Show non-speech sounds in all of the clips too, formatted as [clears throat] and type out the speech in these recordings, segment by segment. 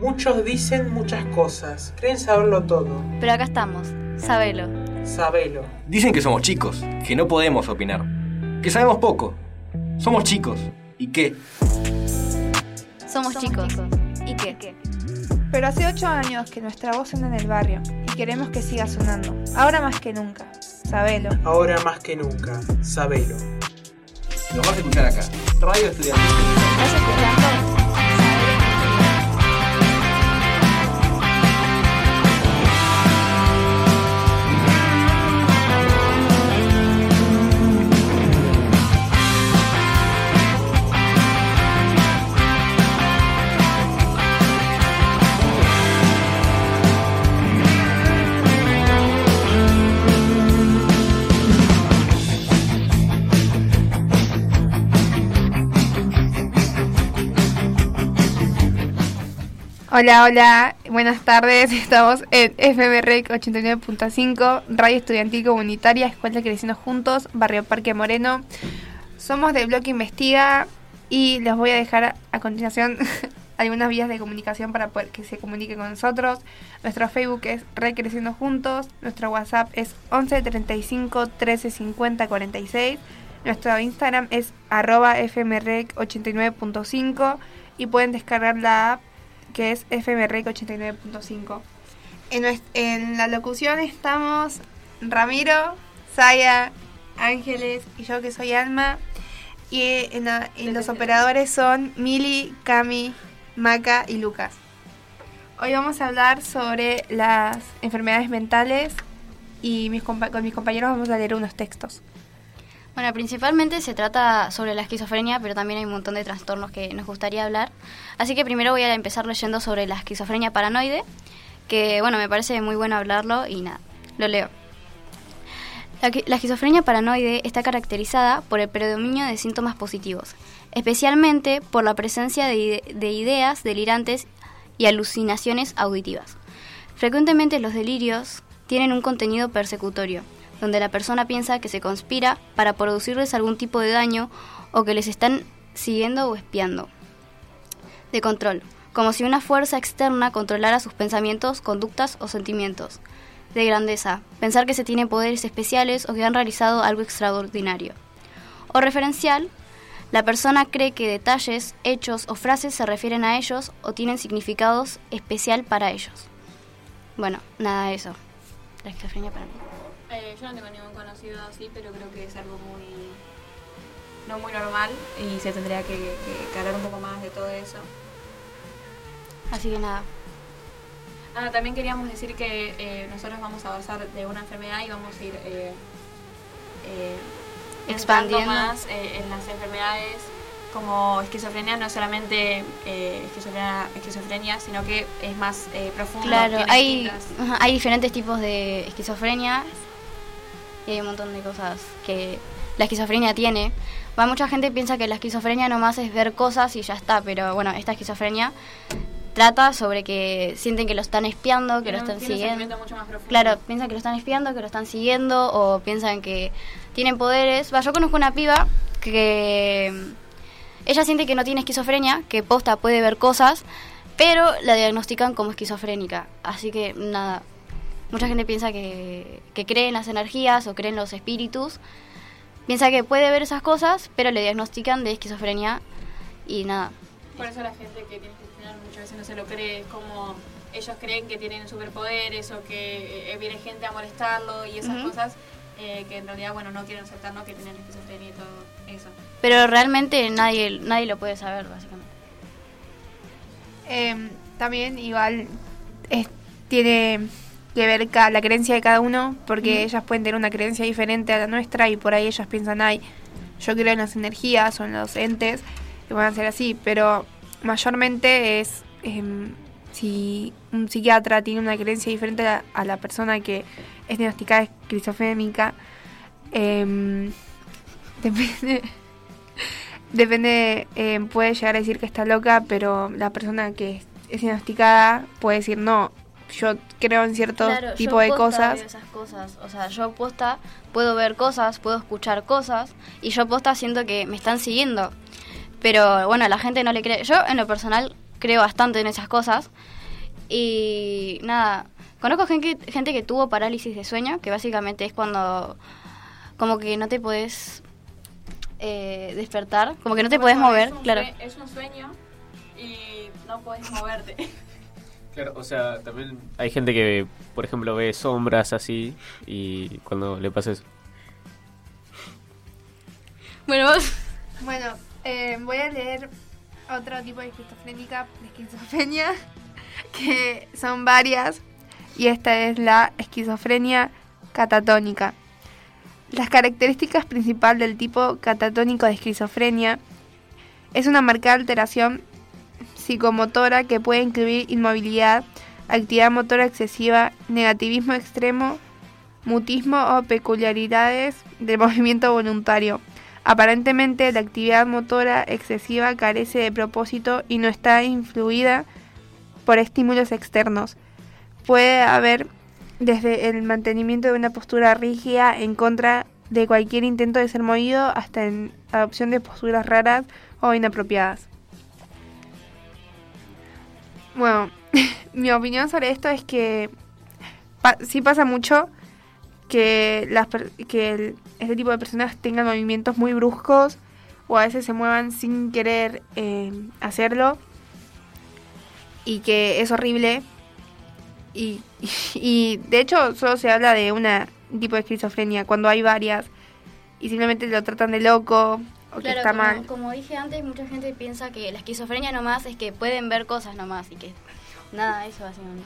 Muchos dicen muchas cosas, creen saberlo todo. Pero acá estamos, sabelo. Sabelo. Dicen que somos chicos, que no podemos opinar, que sabemos poco. Somos chicos. ¿Y qué? Somos, chicos. ¿Y qué? Pero hace ocho años que nuestra voz suena en el barrio y queremos que siga sonando. Ahora más que nunca. Sabelo. Ahora más que nunca, sabelo. Nos vas a escuchar acá. Radio Estudiantil. ¿Estás escuchando? Hola, hola, buenas tardes. [laughs] Estamos en FMREC 89.5, Radio Estudiantil Comunitaria, Escuela Creciendo Juntos, Barrio Parque Moreno. Somos del Bloque Investiga y les voy a dejar a continuación [laughs] algunas vías de comunicación para poder que se comuniquen con nosotros. Nuestro Facebook es Red Creciendo Juntos, nuestro WhatsApp es 11 35 13 50 46, nuestro Instagram es arroba FMREC 89.5 y pueden descargar la app que es FMREC 89.5. En, la locución estamos Ramiro, Saya, Ángeles y yo que soy Alma. Y en, los operadores son Mili, Cami, Maca y Lucas. Hoy vamos a hablar sobre las enfermedades mentales y con mis compañeros vamos a leer unos textos. Bueno, principalmente se trata sobre la esquizofrenia, pero también hay un montón de trastornos que nos gustaría hablar. Así que primero voy a empezar leyendo sobre la esquizofrenia paranoide, que bueno, me parece muy bueno hablarlo y nada, lo leo. La, qui- la esquizofrenia paranoide está caracterizada por el predominio de síntomas positivos, especialmente por la presencia de, de ideas delirantes y alucinaciones auditivas. Frecuentemente los delirios tienen un contenido persecutorio, donde la persona piensa que se conspira para producirles algún tipo de daño o que les están siguiendo o espiando. De control, como si una fuerza externa controlara sus pensamientos, conductas o sentimientos. De grandeza, pensar que se tienen poderes especiales o que han realizado algo extraordinario. O referencial, la persona cree que detalles, hechos o frases se refieren a ellos o tienen significados especial para ellos. Bueno, nada de eso. La para mí. Eh, yo no tengo ningún conocido así, pero creo que es algo muy no muy normal y se tendría que, que hablar un poco más de todo eso. Así que nada. Ah, también queríamos decir que eh, nosotros vamos a avanzar de una enfermedad y vamos a ir eh, eh, Expandiendo. más eh, en las enfermedades como esquizofrenia, no solamente eh, esquizofrenia, esquizofrenia, sino que es más eh, profundo. Claro, hay, hay diferentes tipos de esquizofrenia y hay un montón de cosas que la esquizofrenia tiene. Va, mucha gente piensa que la esquizofrenia nomás es ver cosas y ya está, pero bueno, esta esquizofrenia trata sobre que sienten que lo están espiando, que lo están siguiendo. mucho más. Claro, piensan que lo están espiando, que lo están siguiendo o piensan que tienen poderes. Va, yo conozco una piba que ella siente que no tiene esquizofrenia, que posta puede ver cosas, pero la diagnostican como esquizofrénica. Así que nada, mucha gente piensa que, que cree en las energías o cree en los espíritus. Piensa que puede ver esas cosas, pero le diagnostican de esquizofrenia y nada. Por eso la gente que tiene esquizofrenia muchas veces no se lo cree, es como ellos creen que tienen superpoderes o que eh, viene gente a molestarlo y esas Ujú. cosas eh, que en realidad bueno no quieren aceptar ¿no? que tienen esquizofrenia y todo eso. Pero realmente nadie, nadie lo puede saber, básicamente. Em, también igual es- tiene que ver la creencia de cada uno, porque ellas pueden tener una creencia diferente a la nuestra y por ahí ellas piensan, ay, yo creo en las energías o en los entes, y van a ser así, pero mayormente es em, si un psiquiatra tiene una creencia diferente a, a la persona que es diagnosticada esquizofrénica, em, [laughs] depende... Depende, eh, puede llegar a decir que está loca, pero la persona que es, es diagnosticada puede decir no, yo creo en cierto Claro, tipo yo de cosas. esas cosas. O sea, yo posta puedo ver cosas, puedo escuchar cosas y yo posta siento que me están siguiendo. Pero bueno, la gente no le cree. Yo en lo personal creo bastante en esas cosas. Y nada, conozco gente, gente que tuvo parálisis de sueño, que básicamente es cuando como que no te puedes eh, despertar, como que no te puedes Bueno, mover, es un claro. Es un sueño y no puedes moverte. [laughs] Claro, o sea, también hay gente que, por ejemplo, ve sombras así y cuando le pasa eso. Bueno, vos... Bueno, eh, voy a leer otro tipo de esquizofrénica, de esquizofrenia, [laughs] que son varias, y esta es la esquizofrenia catatónica. Las características principales del tipo catatónico de esquizofrenia es una marcada alteración psicomotora que puede incluir inmovilidad, actividad motora excesiva, negativismo extremo, mutismo o peculiaridades del [laughs] movimiento voluntario. Aparentemente la actividad motora excesiva carece de propósito y no está influida por estímulos externos. Puede haber desde el mantenimiento de una postura rígida en contra de cualquier intento de ser movido hasta en adopción de posturas raras o inapropiadas. Bueno, [laughs] mi opinión sobre esto es que pa- sí pasa mucho que, las, que el- este tipo de personas tengan movimientos muy bruscos o a veces se muevan sin querer eh, hacerlo y que es horrible. Y, [laughs] de hecho solo se habla de un tipo de esquizofrenia cuando hay varias y simplemente lo tratan de loco o que Claro, está como, mal. como dije antes, mucha gente piensa que la esquizofrenia nomás es que pueden ver cosas nomás y que nada, eso básicamente.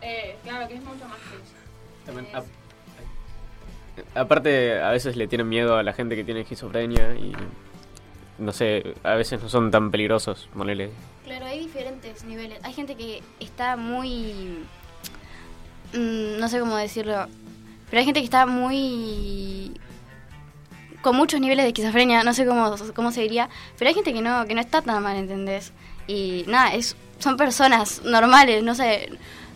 Eh, claro que es mucho más que eso. También, Es- ap- aparte, a veces le tienen miedo a la gente que tiene esquizofrenia y no sé, a veces no son tan peligrosos, ponele. Claro, hay diferentes niveles. Hay gente que está muy... mm, no sé cómo decirlo. Pero hay gente que está muy... Con muchos niveles de esquizofrenia, no sé cómo, cómo se diría. Pero hay gente que no, que no está tan mal, ¿entendés? Y nada, es, son personas normales, no sé.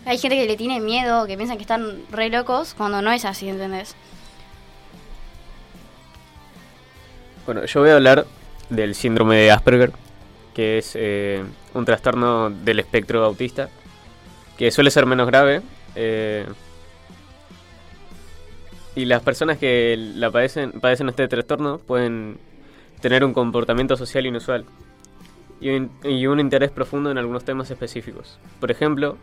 Hay gente que le tiene miedo, que piensan que están re locos, cuando no es así, ¿entendés? Bueno, yo voy a hablar del síndrome de Asperger, que es eh, un trastorno del espectro autista, que suele ser menos grave. eh, y las personas que la padecen, padecen este trastorno pueden tener un comportamiento social inusual y un, interés profundo en algunos temas específicos. Por ejemplo,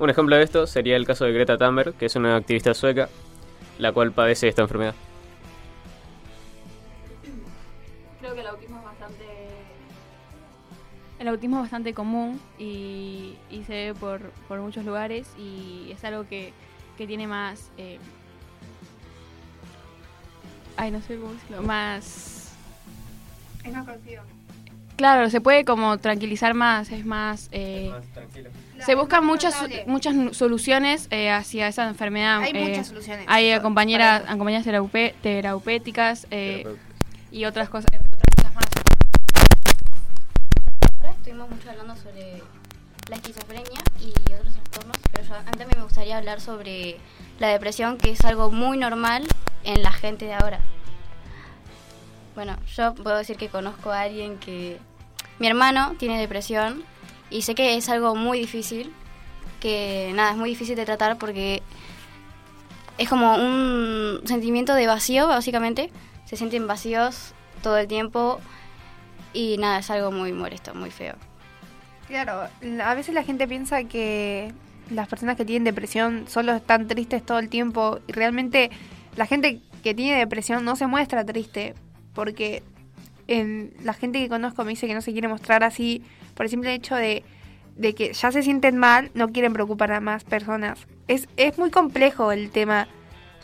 un ejemplo de esto sería el caso de Greta Thunberg, que es una activista sueca, la cual padece esta enfermedad. Creo que el autismo es bastante. El autismo es bastante común y, y se ve por, por muchos lugares y es algo que, que tiene más. eh, ay, no sé cómo decirlo. Más. Es más conocido. Claro, se puede como tranquilizar más, es más. eh, se buscan muchas, muchas soluciones eh, hacia esa enfermedad. Hay eh, muchas soluciones. Hay compañeras, compañeras terapéuticas eh, y otras cosas, entre otras cosas más. Ahora estuvimos mucho hablando sobre la esquizofrenia y otros trastornos, pero yo, antes me gustaría hablar sobre la depresión, que es algo muy normal en la gente de ahora. Bueno, yo puedo decir que conozco a alguien que... Mi hermano tiene depresión y sé que es algo muy difícil, que nada, es muy difícil de tratar porque es como un sentimiento de vacío, básicamente. Se sienten vacíos todo el tiempo y nada, es algo muy molesto, muy feo. Claro, a veces la gente piensa que las personas que tienen depresión solo están tristes todo el tiempo y realmente la gente que tiene depresión no se muestra triste porque en, la gente que conozco me dice que no se quiere mostrar así por el simple hecho de, de que ya se sienten mal, no quieren preocupar a más personas. Es, es muy complejo el tema,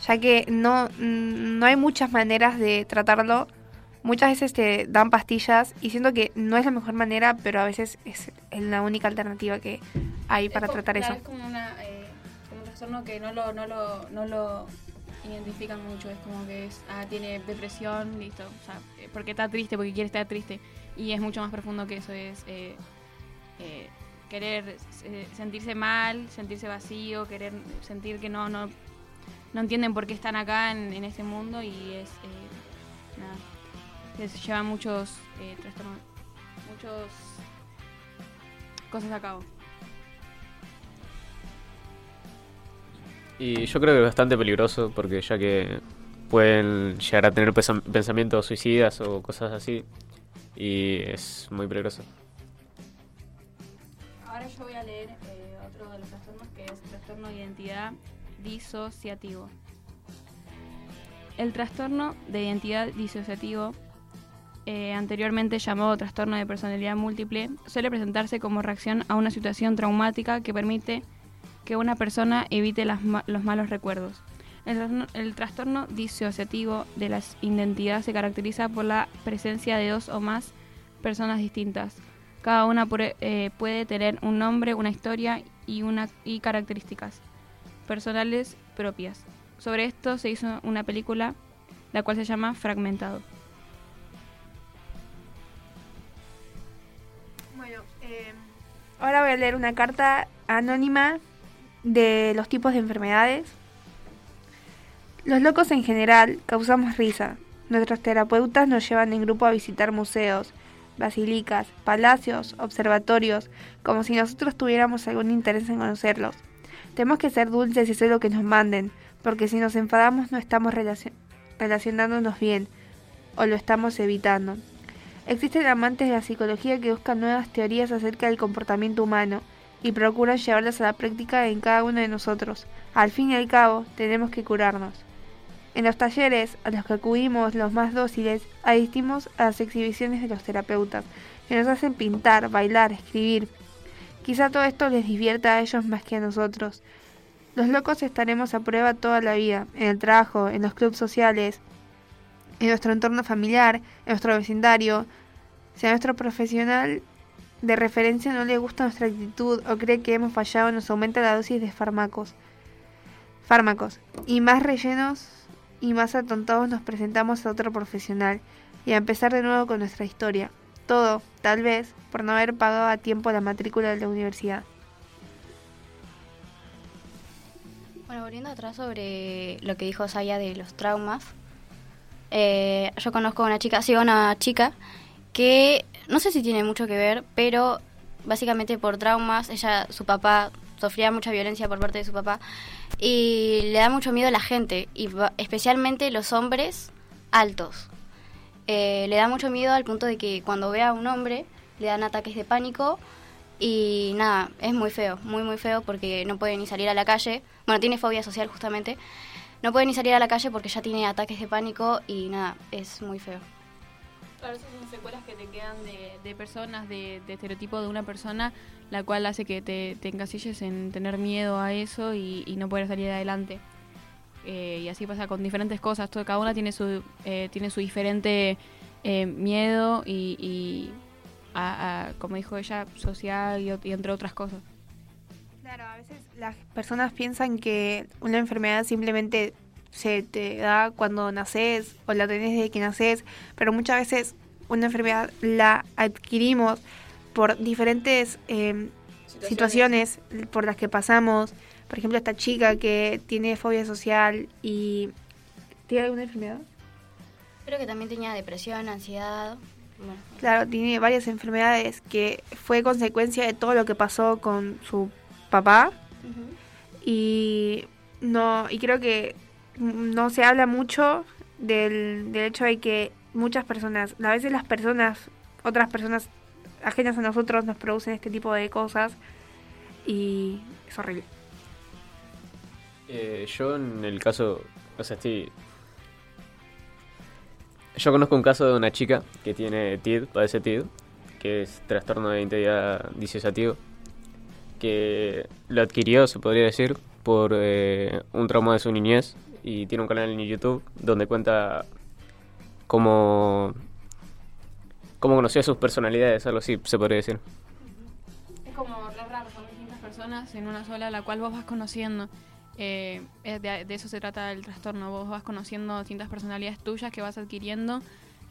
ya que no, mm, no hay muchas maneras de tratarlo. Muchas veces te dan pastillas y siento que no es la mejor manera, pero a veces es la única alternativa que hay para Es como- tratar claro, eso. Es como, una, eh, como un trastorno que no lo, no, lo, no lo identifican mucho. Es como que es, ah, tiene depresión, listo. O sea, eh, porque está triste, porque quiere estar triste. Y es mucho más profundo que eso. Es eh, eh, querer eh, sentirse mal, sentirse vacío, querer sentir que no, no, no entienden por qué están acá en, este mundo. Y es. Nada. Les lleva muchos trastornos. Muchos cosas a cabo. Y yo creo que es bastante peligroso porque ya que pueden llegar a tener pensamientos suicidas o cosas así y es muy peligroso. Ahora yo voy a leer eh, otro de los trastornos que es trastorno de identidad disociativo. El trastorno de identidad disociativo, eh, anteriormente llamado trastorno de personalidad múltiple, suele presentarse como reacción a una situación traumática que permite que una persona evite los malos recuerdos. El, trastorno- el disociativo de la identidad se caracteriza por la presencia de dos o más personas distintas. Cada una eh, puede tener un nombre, una historia y, una, y características personales propias. Sobre esto se hizo una película, la cual se llama Fragmentado. Bueno, eh, ahora voy a leer una carta anónima de los tipos de enfermedades. Los locos en general causamos risa. Nuestros terapeutas nos llevan en grupo a visitar museos, basilicas, palacios, observatorios, como si nosotros tuviéramos algún interés en conocerlos. Tenemos que ser dulces y hacer lo que nos manden, porque si nos enfadamos no estamos relacion- relacionándonos bien, o lo estamos evitando. Existen amantes de la psicología que buscan nuevas teorías acerca del comportamiento humano y procuran llevarlas a la práctica en cada uno de nosotros. Al fin y al cabo, tenemos que curarnos. En los talleres a los que acudimos los más dóciles, asistimos a las exhibiciones de los terapeutas, que nos hacen pintar, bailar, escribir. Quizá todo esto les divierta a ellos más que a nosotros. Los locos estaremos a prueba toda la vida, en el trabajo, en los clubes sociales, en nuestro entorno familiar, en nuestro vecindario. Si a nuestro profesional de referencia no le gusta nuestra actitud o cree que hemos fallado, nos aumenta la dosis de fármacos. Fármacos. Y más rellenos y más atontados nos presentamos a otro profesional y a empezar de nuevo con nuestra historia. Todo, tal vez, por no haber pagado a tiempo la matrícula de la universidad. Bueno, volviendo atrás sobre lo que dijo Saya de los traumas, eh, yo conozco a una chica, sí, a una chica que no sé si tiene mucho que ver, pero básicamente por traumas, ella, su papá sufría mucha violencia por parte de su papá y le da mucho miedo a la gente, y especialmente los hombres altos. Eh, le da mucho miedo al punto de que cuando ve a un hombre le dan ataques de pánico y nada, es muy feo, muy muy feo porque no puede ni salir a la calle. Bueno, tiene fobia social justamente. No puede ni salir a la calle porque ya tiene ataques de pánico y nada, es muy feo. Claro, esas son secuelas que te quedan de, personas, de, de estereotipo de una persona, la cual hace que te, te encasilles en tener miedo a eso y, no poder salir adelante. Eh, y así pasa con diferentes cosas. Todo, cada una tiene su, eh, tiene su diferente eh, miedo y, a- como dijo ella, social y entre otras cosas. Claro, a veces las personas piensan que una enfermedad simplemente se te da cuando naces o la tenés desde que naces, pero muchas veces una enfermedad la adquirimos por diferentes eh, situaciones. por las que pasamos. Por ejemplo, esta chica que tiene fobia social y... ¿Tiene alguna enfermedad? Creo que también tenía depresión, ansiedad. Bueno, Claro, tiene varias enfermedades que fue consecuencia de todo lo que pasó con su papá y no y creo que no se habla mucho del, del hecho de que muchas personas, a veces las personas, otras personas ajenas a nosotros nos producen este tipo de cosas y es horrible. Eh, yo en el caso, o sea, estoy... Yo conozco un caso de una chica que tiene TID, padece TID, que es trastorno de identidad disociativo, que lo adquirió, se podría decir, por eh, un trauma de su niñez y tiene un canal en YouTube donde cuenta cómo, cómo conoció sus personalidades, algo así se podría decir. Es como raro, son distintas personas en una sola, la cual vos vas conociendo. Eh, de eso se trata el trastorno, vos vas conociendo distintas personalidades tuyas que vas adquiriendo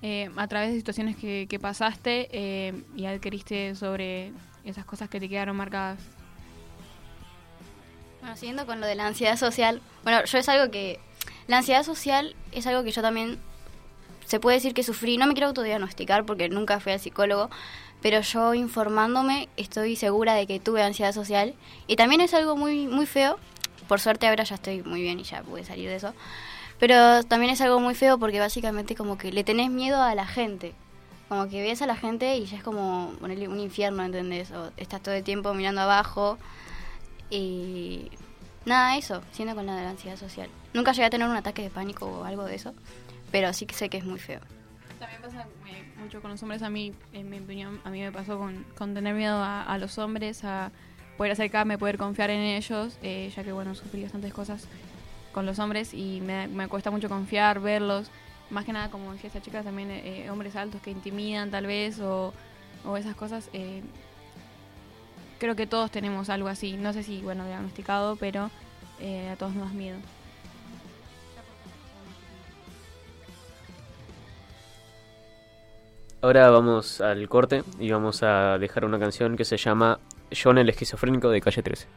eh, a través de situaciones que, que pasaste eh, y adquiriste sobre esas cosas que te quedaron marcadas. Bueno, siguiendo con lo de la ansiedad social, bueno, yo es algo que... La ansiedad social es algo que yo también se puede decir que sufrí, no me quiero autodiagnosticar porque nunca fui al psicólogo, pero yo informándome estoy segura de que tuve ansiedad social y también es algo muy muy feo. Por suerte ahora ya estoy muy bien y ya pude salir de eso. Pero también es algo muy feo porque básicamente como que le tenés miedo a la gente. Como que ves a la gente y ya es como ponerle un infierno, ¿entendés? O estás todo el tiempo mirando abajo y nada, eso, siendo con la de la ansiedad social. Nunca llegué a tener un ataque de pánico o algo de eso, pero sí que sé que es muy feo. También pasa mucho con los hombres, a mí, en mi opinión, a mí me pasó con, tener miedo a, a los hombres, a poder acercarme, poder confiar en ellos, eh, ya que, bueno, sufrí bastantes cosas con los hombres y me, me cuesta mucho confiar, verlos. Más que nada, como decía esta chica, también eh, hombres altos que intimidan tal vez o, o esas cosas. eh, creo que todos tenemos algo así. No sé si, bueno, diagnosticado, pero eh, a todos nos da miedo. Ahora vamos al corte y vamos a dejar una canción que se llama John el esquizofrénico de calle 13.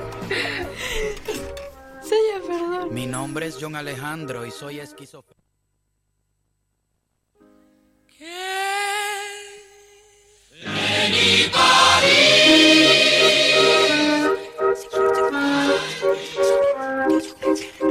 [laughs] Mi nombre es John Alejandro y soy esquizofrénico.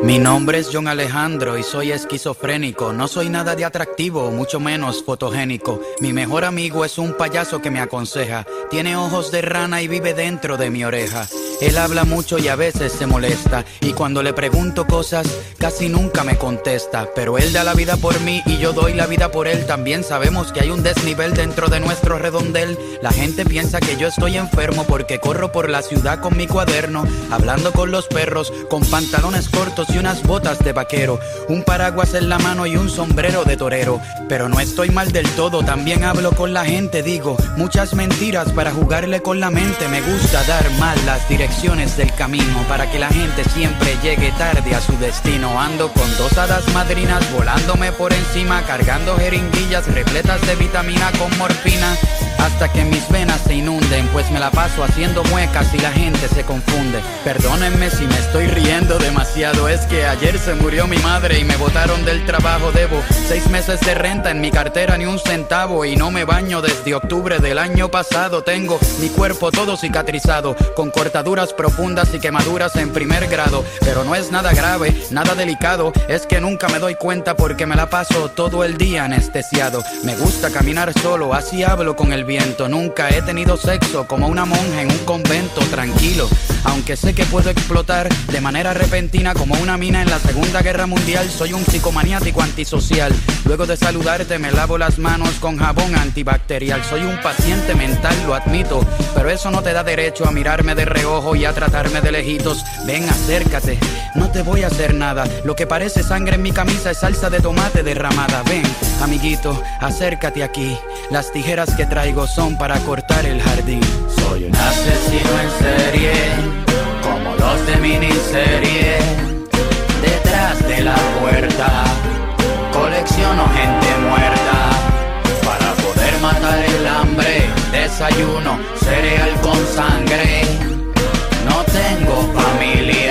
Mi nombre es John Alejandro y soy esquizofrénico. No soy nada de atractivo, mucho menos fotogénico. Mi mejor amigo es un payaso que me aconseja. Tiene ojos de rana y vive dentro de mi oreja. Él habla mucho y a veces se molesta. Y cuando le pregunto cosas, casi nunca me contesta. Pero él da la vida por mí y yo doy la vida por él. También sabemos que hay un desnivel dentro de nuestro redondel. La gente piensa que yo estoy enfermo porque corro por la ciudad con mi cuaderno, hablando con los perros, con pantalones cortos y unas botas de vaquero, un paraguas en la mano y un sombrero de torero. Pero no estoy mal del todo, también hablo con la gente, digo muchas mentiras para jugarle con la mente. Me gusta dar mal las direcciones del camino para que la gente siempre llegue tarde a su destino. Ando con dos hadas madrinas volándome por encima, cargando jeringuillas repletas de vitamina con morfina. Hasta que mis venas se inunden, pues me la paso haciendo muecas y la gente se confunde. Perdónenme si me estoy riendo demasiado, es que ayer se murió mi madre y me botaron del trabajo. Debo seis meses de renta en mi cartera, ni un centavo, y no me baño desde octubre del año pasado. Tengo mi cuerpo todo cicatrizado, con cortaduras profundas y quemaduras en primer grado. Pero no es nada grave, nada delicado, es que nunca me doy cuenta porque me la paso todo el día anestesiado. Me gusta caminar solo, así hablo con el Nunca he tenido sexo como una monja en un convento tranquilo. Aunque sé que puedo explotar de manera repentina como una mina en la Segunda Guerra Mundial, soy un psicomaniático antisocial. Luego de saludarte me lavo las manos con jabón antibacterial. Soy un paciente mental, lo admito, pero eso no te da derecho a mirarme de reojo y a tratarme de lejitos. Ven, acércate, no te voy a hacer nada. Lo que parece sangre en mi camisa es salsa de tomate derramada. Ven, amiguito, acércate aquí. Las tijeras que traigo son para cortar el jardín. Soy un asesino en serie, como los de miniserie. Detrás de la puerta, colecciono gente muerta. Para poder matar el hambre, desayuno cereal con sangre. No tengo familia,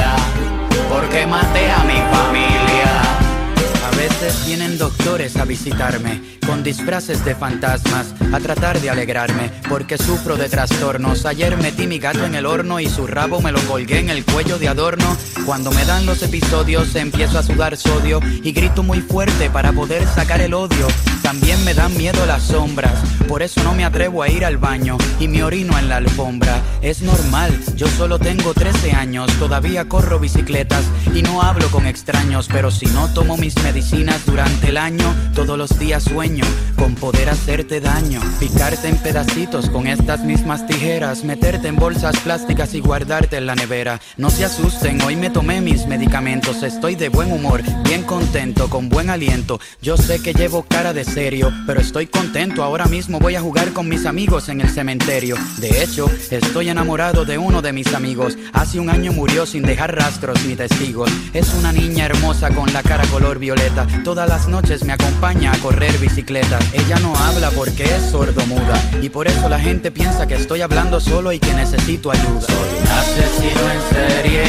Vienen doctores a visitarme con disfraces de fantasmas a tratar de alegrarme porque sufro de trastornos. Ayer metí mi gato en el horno y su rabo me lo colgué en el cuello de adorno. Cuando me dan los episodios empiezo a sudar sodio y grito muy fuerte para poder sacar el odio. También me dan miedo las sombras, por eso no me atrevo a ir al baño y me orino en la alfombra. Es normal, yo solo tengo 13 años, todavía corro bicicletas y no hablo con extraños, pero si no tomo mis medicinas durante el año, todos los días sueño con poder hacerte daño, picarte en pedacitos con estas mismas tijeras, meterte en bolsas plásticas y guardarte en la nevera. No se asusten, hoy me tomé mis medicamentos, estoy de buen humor, bien contento, con buen aliento. Yo sé que llevo cara de serio, pero estoy contento. Ahora mismo voy a jugar con mis amigos en el cementerio. De hecho, estoy enamorado de uno de mis amigos. Hace un año murió sin dejar rastros ni testigos. Es una niña hermosa con la cara color violeta. Todas las noches me acompaña a correr bicicleta. Ella no habla porque es sordomuda y por eso la gente piensa que estoy hablando solo y que necesito ayuda. Soy un asesino en serie,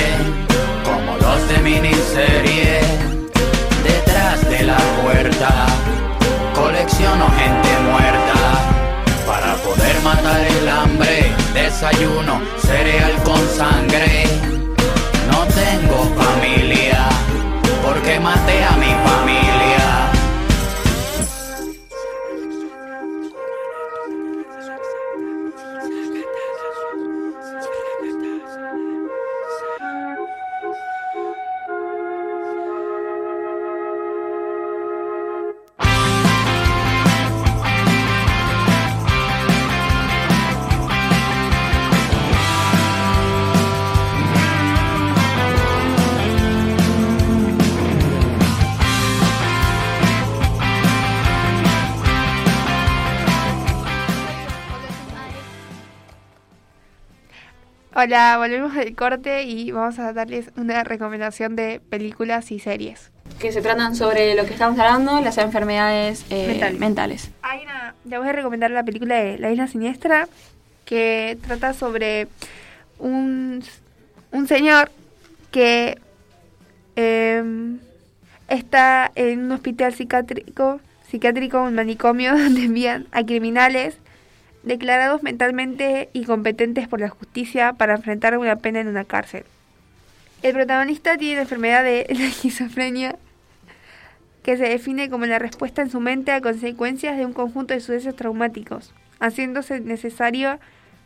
como los de miniserie. Detrás de la puerta, colecciono gente muerta. Para poder matar el hambre, desayuno cereal con sangre. No tengo familia, porque maté a mi familia. Hola, volvemos del corte y vamos a darles una recomendación de películas y series. Que se tratan sobre lo que estamos hablando, las enfermedades eh, Mentales. mentales. Hay una, les voy a recomendar la película de La Isla Siniestra, que trata sobre un, un señor que em, está en un hospital psiquiátrico, psiquiátrico, un manicomio, [laughs] donde envían a criminales declarados mentalmente incompetentes por la justicia para enfrentar una pena en una cárcel. El protagonista tiene la enfermedad de [laughs] la esquizofrenia, que se define como la respuesta en su mente a consecuencias de un conjunto de sucesos traumáticos, haciéndose necesario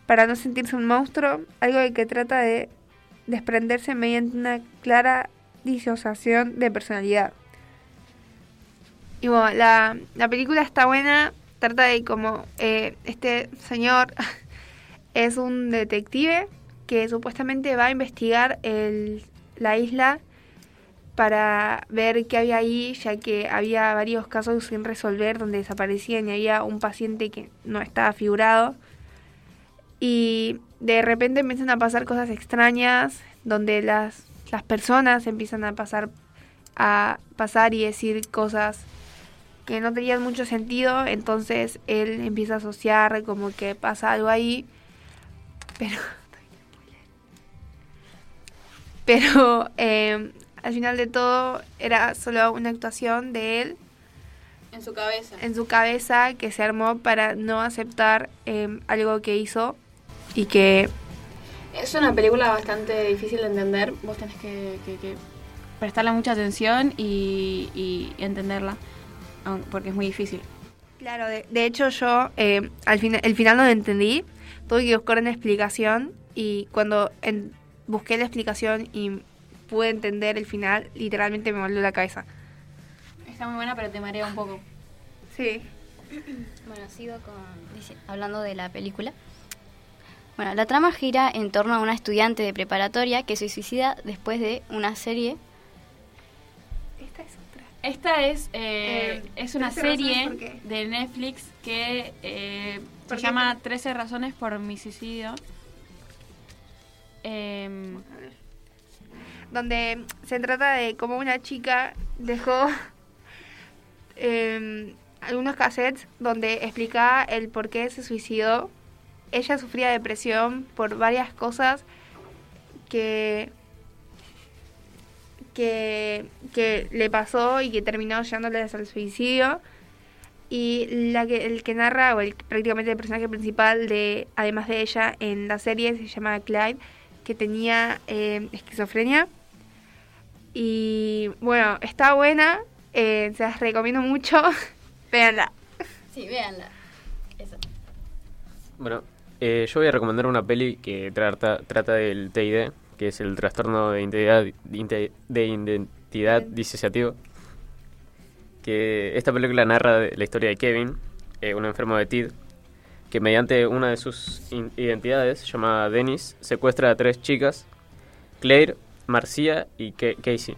para no sentirse un monstruo, algo de que trata de desprenderse mediante una clara disociación de personalidad. Y bueno, la, la película está buena, trata de como eh, este señor [laughs] es un detective que supuestamente va a investigar el, la isla para ver qué había ahí, ya que había varios casos sin resolver donde desaparecían y había un paciente que no estaba figurado. Y de repente empiezan a pasar cosas extrañas, donde las, las personas empiezan a pasar a pasar y decir cosas que no tenían mucho sentido, entonces él empieza a asociar como que pasa algo ahí, pero [laughs] pero eh, al final de todo era solo una actuación de él En su cabeza. en su cabeza que se armó para no aceptar eh, algo que hizo y que Es una película bastante difícil de entender. Vos tenés que, que- que prestarle mucha atención y, y entenderla, porque es muy difícil. Claro, de, de hecho yo eh, al fin, el final no lo entendí, tuve que buscar una explicación y cuando en- busqué la explicación y pude entender el final, literalmente me volvió la cabeza. Está muy buena, pero te marea un poco. Sí. Bueno, sigo con, dice- hablando de la película. Bueno, la trama gira en torno a una estudiante de preparatoria que se suicida después de una serie. Esta es eh, Eh, es una 13 razones serie de Netflix que eh, ¿Por se llama 13 razones por mi suicidio. Em, Donde se trata de cómo una chica dejó [laughs] em, algunos cassettes donde explicaba el por qué se suicidó. Ella sufría depresión por varias cosas que, que, que le pasó y que terminó llevándola al suicidio. Y la que, el que narra, o el, prácticamente el personaje principal, de además de ella en la serie, se llama Clive, que tenía eh, esquizofrenia. Y bueno, está buena, eh, se las recomiendo mucho. [laughs] Véanla. Sí, véanla. Eso. Bueno, eh, yo voy a recomendar una peli que trata, trata del TID, que es el trastorno de identidad, de identidad disociativo. Que esta película narra la historia de Kevin, eh, un enfermo de TID, que mediante una de sus identidades, llamada Dennis, secuestra a tres chicas, Claire, Marcia y Casey.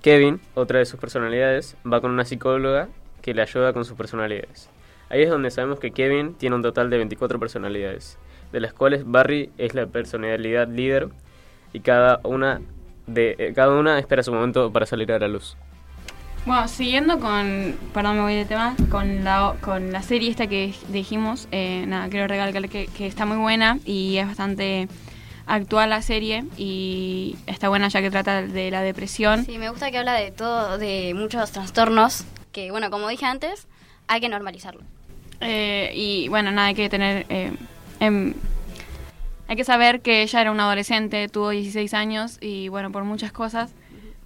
Kevin, otra de sus personalidades, va con una psicóloga que le ayuda con sus personalidades. Ahí es donde sabemos que Kevin tiene un total de 24 personalidades, de las cuales Barry es la personalidad líder y cada una de eh, cada una espera su momento para salir a la luz. Bueno, siguiendo con, perdón me voy de tema, con la, con la serie esta que dijimos, eh, nada, quiero recalcar que, que está muy buena y es bastante actual la serie y está buena ya que trata de la depresión. Sí, me gusta que habla de todo, de muchos trastornos que, bueno, como dije antes, hay que normalizarlo. Eh, y bueno, nada, hay que tener... eh, em, hay que saber que ella era una adolescente, tuvo 16 años y bueno, por muchas cosas,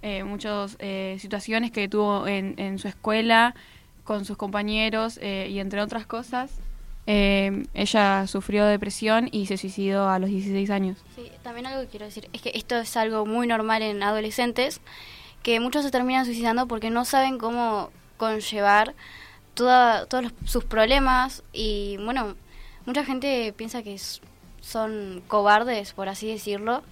eh, muchas eh, situaciones que tuvo en, su escuela, con sus compañeros eh, y entre otras cosas, eh, ella sufrió depresión y se suicidó a los 16 años. Sí, también algo que quiero decir es que esto es algo muy normal en adolescentes, que muchos se terminan suicidando porque no saben cómo conllevar toda, todos los- sus problemas y bueno, mucha gente piensa que son cobardes, por así decirlo,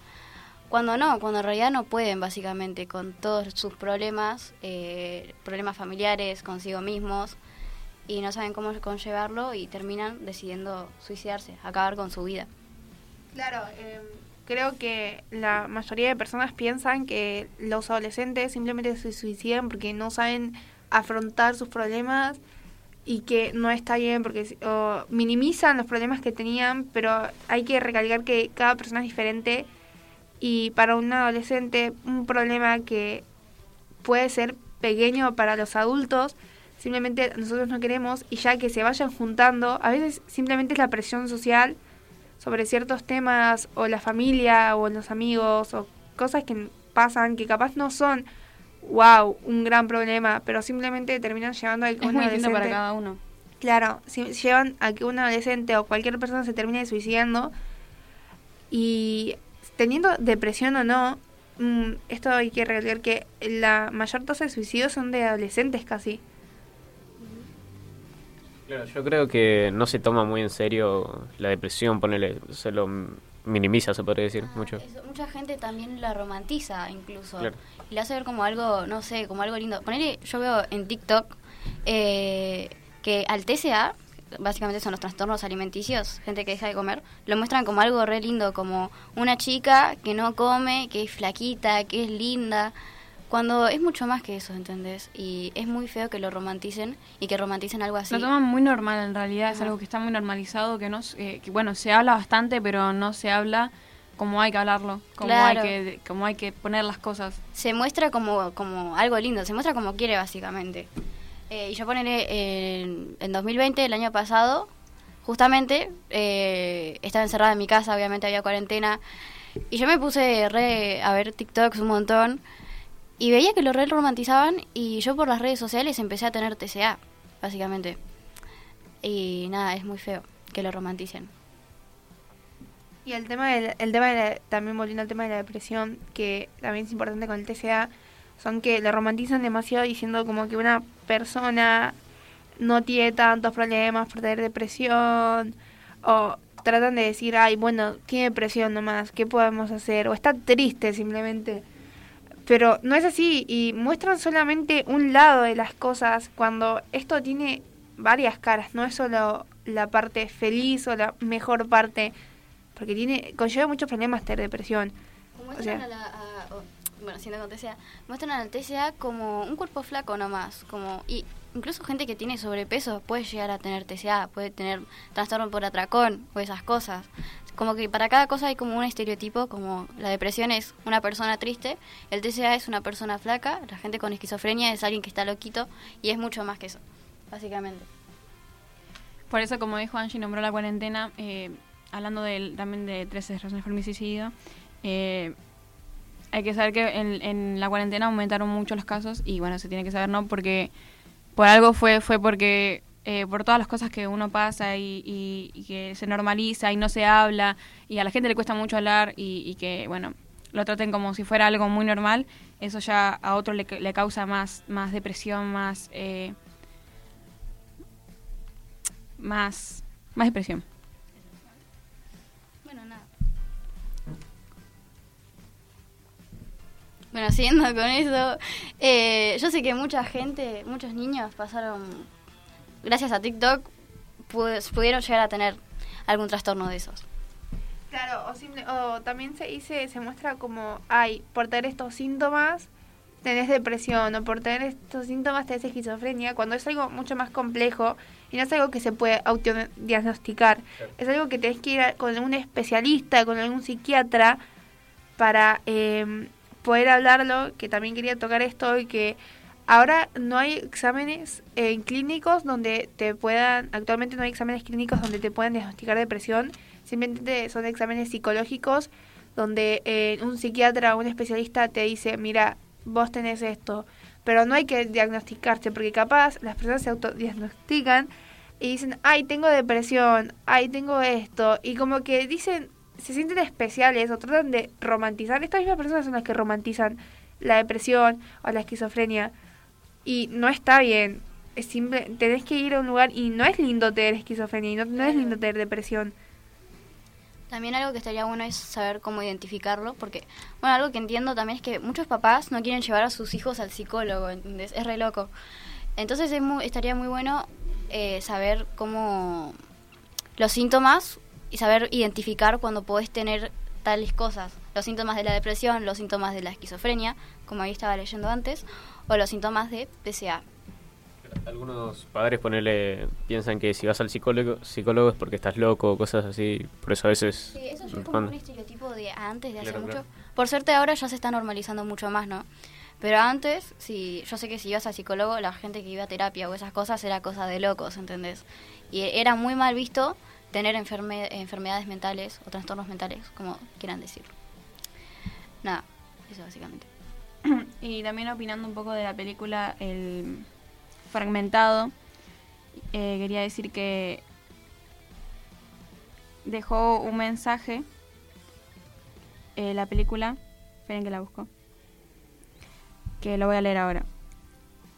cuando no, cuando en realidad no pueden básicamente con todos sus problemas, eh, problemas familiares, consigo mismos, y no saben cómo conllevarlo y terminan decidiendo suicidarse, acabar con su vida. Claro, eh, creo que la mayoría de personas piensan que los adolescentes simplemente se suicidan porque no saben afrontar sus problemas y que no está bien porque minimizan los problemas que tenían, pero hay que recalcar que cada persona es diferente y para un adolescente un problema que puede ser pequeño para los adultos, simplemente nosotros no queremos y ya que se vayan juntando, a veces simplemente es la presión social sobre ciertos temas o la familia o los amigos o cosas que pasan que capaz no son wow, un gran problema, pero simplemente terminan llevando a que Es un muy distinto para adolescente cada uno. Claro, si llevan a que un adolescente o cualquier persona se termine suicidando y teniendo depresión o no, mm, esto hay que recalcar que la mayor tasa de suicidios son de adolescentes casi. Claro, yo creo que no se toma muy en serio la depresión, ponele, se lo minimiza, se podría decir, mucho. Eso, mucha gente también la romantiza incluso. Claro. Y la hace ver como algo, no sé, como algo lindo. Ponele, yo veo en TikTok eh, que al TCA, básicamente son los trastornos alimenticios, gente que deja de comer, lo muestran como algo re lindo, como una chica que no come, que es flaquita, que es linda. Cuando es mucho más que eso, ¿entendés? Y es muy feo que lo romanticen y que romanticen algo así. Lo toman muy normal en realidad, es algo que está muy normalizado, que no eh, que, bueno, se habla bastante, pero no se habla como hay que hablarlo, como Claro. hay que como hay que poner las cosas. se muestra como, como algo lindo, se muestra como quiere básicamente. Eh, y yo poneré en, en 2020, el año pasado, justamente, eh, estaba encerrada en mi casa, obviamente había cuarentena, y yo me puse re a ver TikToks un montón, y veía que lo re romantizaban, y yo por las redes sociales empecé a tener TCA, básicamente. Y nada, es muy feo que lo romanticen. Y el tema, del, el tema de la- también volviendo al tema de la depresión, que también es importante con el TCA, son que lo romantizan demasiado diciendo como que una persona no tiene tantos problemas por tener depresión, o tratan de decir, ay, bueno, tiene depresión nomás, ¿qué podemos hacer? O está triste simplemente. Pero no es así y muestran solamente un lado de las cosas cuando esto tiene varias caras, no es solo la parte feliz o la mejor parte, porque tiene conlleva muchos problemas tener depresión. Muestran O sea- a la, a- bueno, siendo con TCA, muestran al TCA como un cuerpo flaco nomás, como y incluso gente que tiene sobrepeso puede llegar a tener TCA, puede tener trastorno por atracón o esas cosas. Como que para cada cosa hay como un estereotipo, como la depresión es una persona triste, el TCA es una persona flaca, la gente con esquizofrenia es alguien que está loquito y es mucho más que eso, básicamente. Por eso, como dijo Angie, nombró la cuarentena, eh, hablando del, también de 13 razones por homicidio, eh, hay que saber que en, en la cuarentena aumentaron mucho los casos y bueno, se tiene que saber, ¿no? Porque por algo fue, fue porque eh, por todas las cosas que uno pasa y, y- y que se normaliza y no se habla y a la gente le cuesta mucho hablar y, y que, bueno, lo traten como si fuera algo muy normal, eso ya a otro le, causa más, más depresión, más... eh, más, más depresión. Bueno, nada. Bueno, siguiendo con eso, eh, yo sé que mucha gente, muchos niños pasaron, gracias a TikTok, pu- pudieron llegar a tener algún trastorno de esos. Claro, o, simple- o también se dice, se muestra como, ay, por tener estos síntomas, tenés depresión o por tener estos síntomas tenés esquizofrenia, cuando es algo mucho más complejo y no es algo que se puede autodiagnosticar. Es algo que tenés que ir a- con un especialista, con algún psiquiatra para eh, poder hablarlo, que también quería tocar esto y que ahora no hay exámenes eh, clínicos donde te puedan, actualmente no hay exámenes clínicos donde te puedan diagnosticar depresión, simplemente son exámenes psicológicos donde eh, un psiquiatra o un especialista te dice, mira, vos tenés esto, pero no hay que diagnosticarse porque capaz las personas se autodiagnostican y dicen, ay, tengo depresión, ay, tengo esto, y como que dicen, se sienten especiales o tratan de romantizar, estas mismas personas son las que romantizan la depresión o la esquizofrenia, y no está bien, es simple, tenés que ir a un lugar y no es lindo tener esquizofrenia y no, no es lindo tener depresión. También algo que estaría bueno es saber cómo identificarlo, porque, bueno, algo que entiendo también es que muchos papás no quieren llevar a sus hijos al psicólogo, ¿entendés? Es re loco. Entonces es muy- estaría muy bueno eh, saber cómo los síntomas y saber identificar cuando podés tener tales cosas. Los síntomas de la depresión, los síntomas de la esquizofrenia, como ahí estaba leyendo antes, o los síntomas de PCA. Algunos padres ponerle piensan que si vas al psicólogo, psicólogo es porque estás loco o cosas así, por eso a veces Sí, eso es como un estereotipo de antes, de hace Claro, mucho. claro. Por suerte ahora ya se está normalizando mucho más, ¿no? Pero antes, sí, yo sé que si ibas al psicólogo, la gente que iba a terapia o esas cosas era cosa de locos, ¿entendés? Y era muy mal visto tener enferme- enfermedades mentales o trastornos mentales, como quieran decirlo. Nada, eso básicamente. [clears throat] Y también opinando un poco de la película El Fragmentado, eh, quería decir que dejó un mensaje eh, la película, esperen que la busco, que lo voy a leer ahora.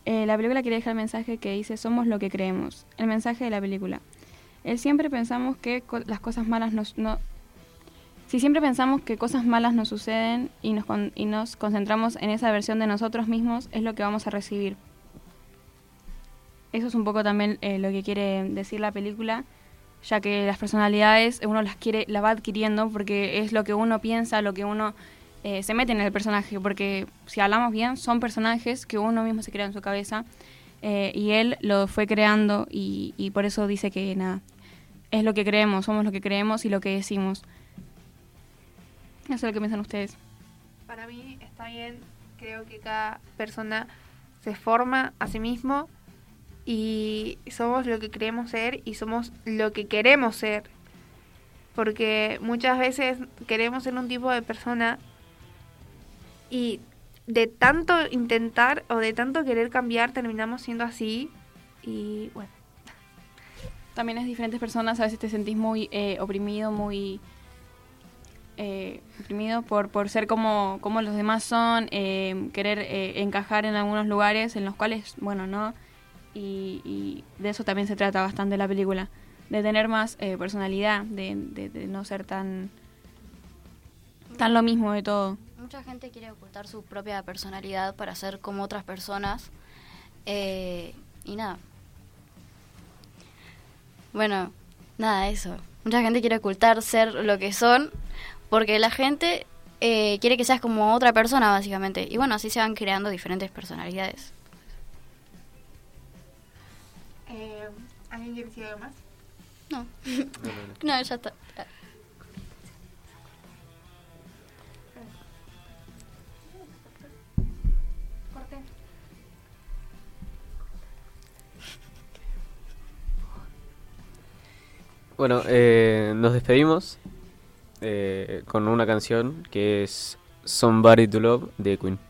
Eh, la película quiere dejar el mensaje que dice somos lo que creemos. El mensaje de la película. El siempre pensamos que las cosas malas nos, no, si siempre pensamos que cosas malas nos suceden y nos, con- y nos concentramos en esa versión de nosotros mismos, es lo que vamos a recibir. Eso es un poco también eh, lo que quiere decir la película, ya que las personalidades uno las quiere, las va adquiriendo porque es lo que uno piensa, lo que uno eh, se mete en el personaje, porque si hablamos bien, son personajes que uno mismo se crea en su cabeza eh, y él lo fue creando y, y por eso dice que nada, es lo que creemos, somos lo que creemos y lo que decimos. Eso es lo que piensan ustedes. Para mí está bien, creo que cada persona se forma a sí mismo y somos lo que creemos ser y somos lo que queremos ser. Porque muchas veces queremos ser un tipo de persona y de tanto intentar o de tanto querer cambiar terminamos siendo así y bueno. También es diferentes personas, a veces te sentís muy eh, oprimido, muy eh, oprimido por, por ser como, como los demás son, eh, querer eh, encajar en algunos lugares en los cuales, bueno, no. Y, y de eso también se trata bastante la película, de tener más eh, personalidad, de, de- de no ser tan, tan lo mismo de todo. Mucha gente quiere ocultar su propia personalidad para ser como otras personas. eh, y nada. Bueno, nada, eso. Mucha gente quiere ocultar ser lo que son porque la gente eh, quiere que seas como otra persona, básicamente. Y bueno, así se van creando diferentes personalidades. Eh, ¿Alguien quiere decir algo más? No, no, ya está. Bueno, eh, nos despedimos eh, con una canción que es Somebody to Love de Queen.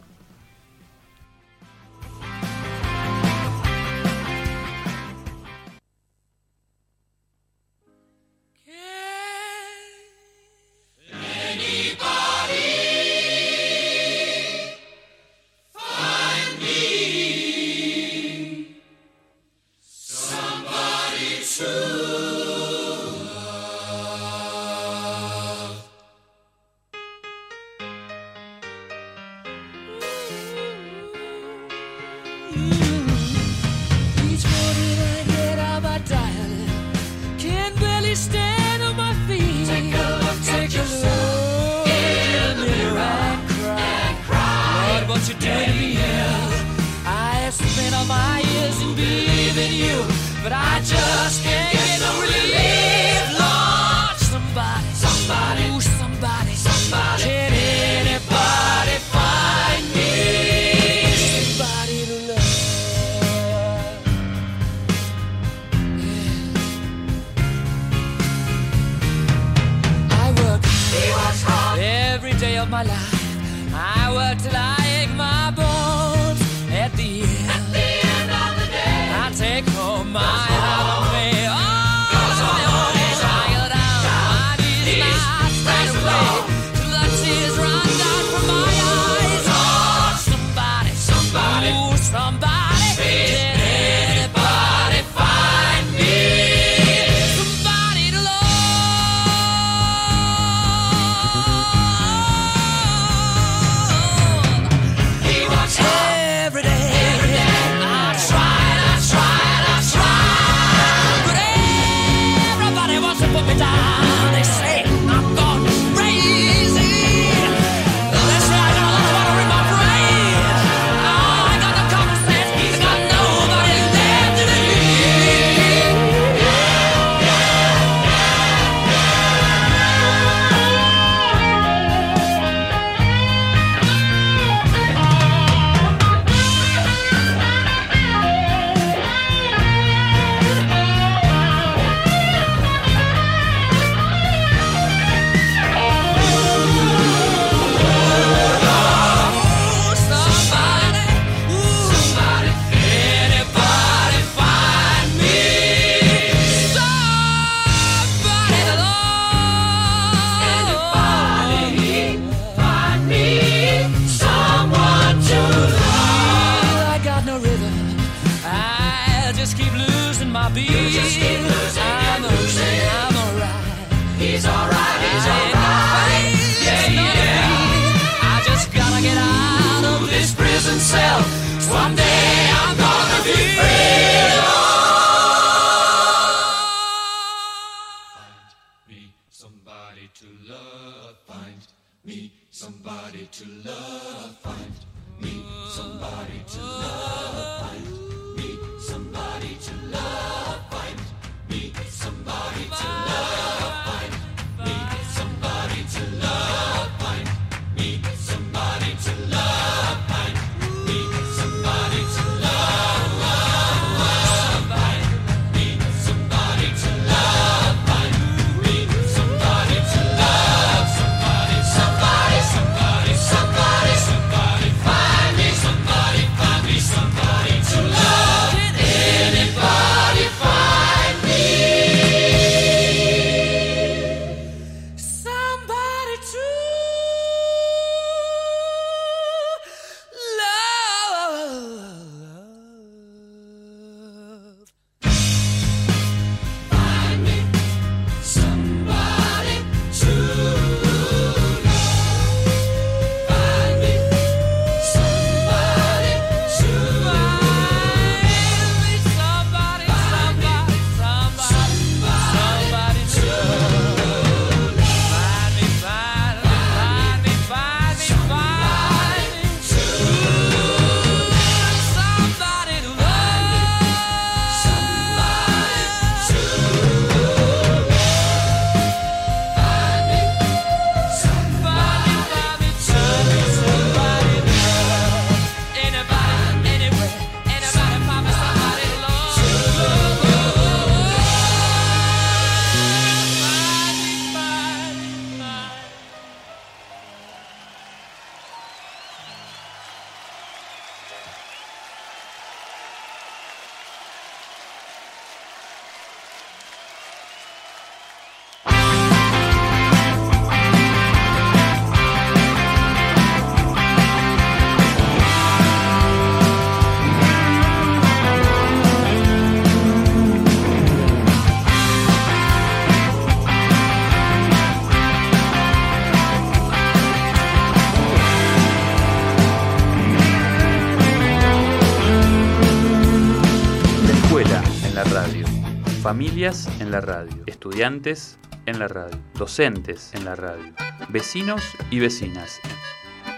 Familias en la radio, estudiantes en la radio, docentes en la radio, vecinos y vecinas.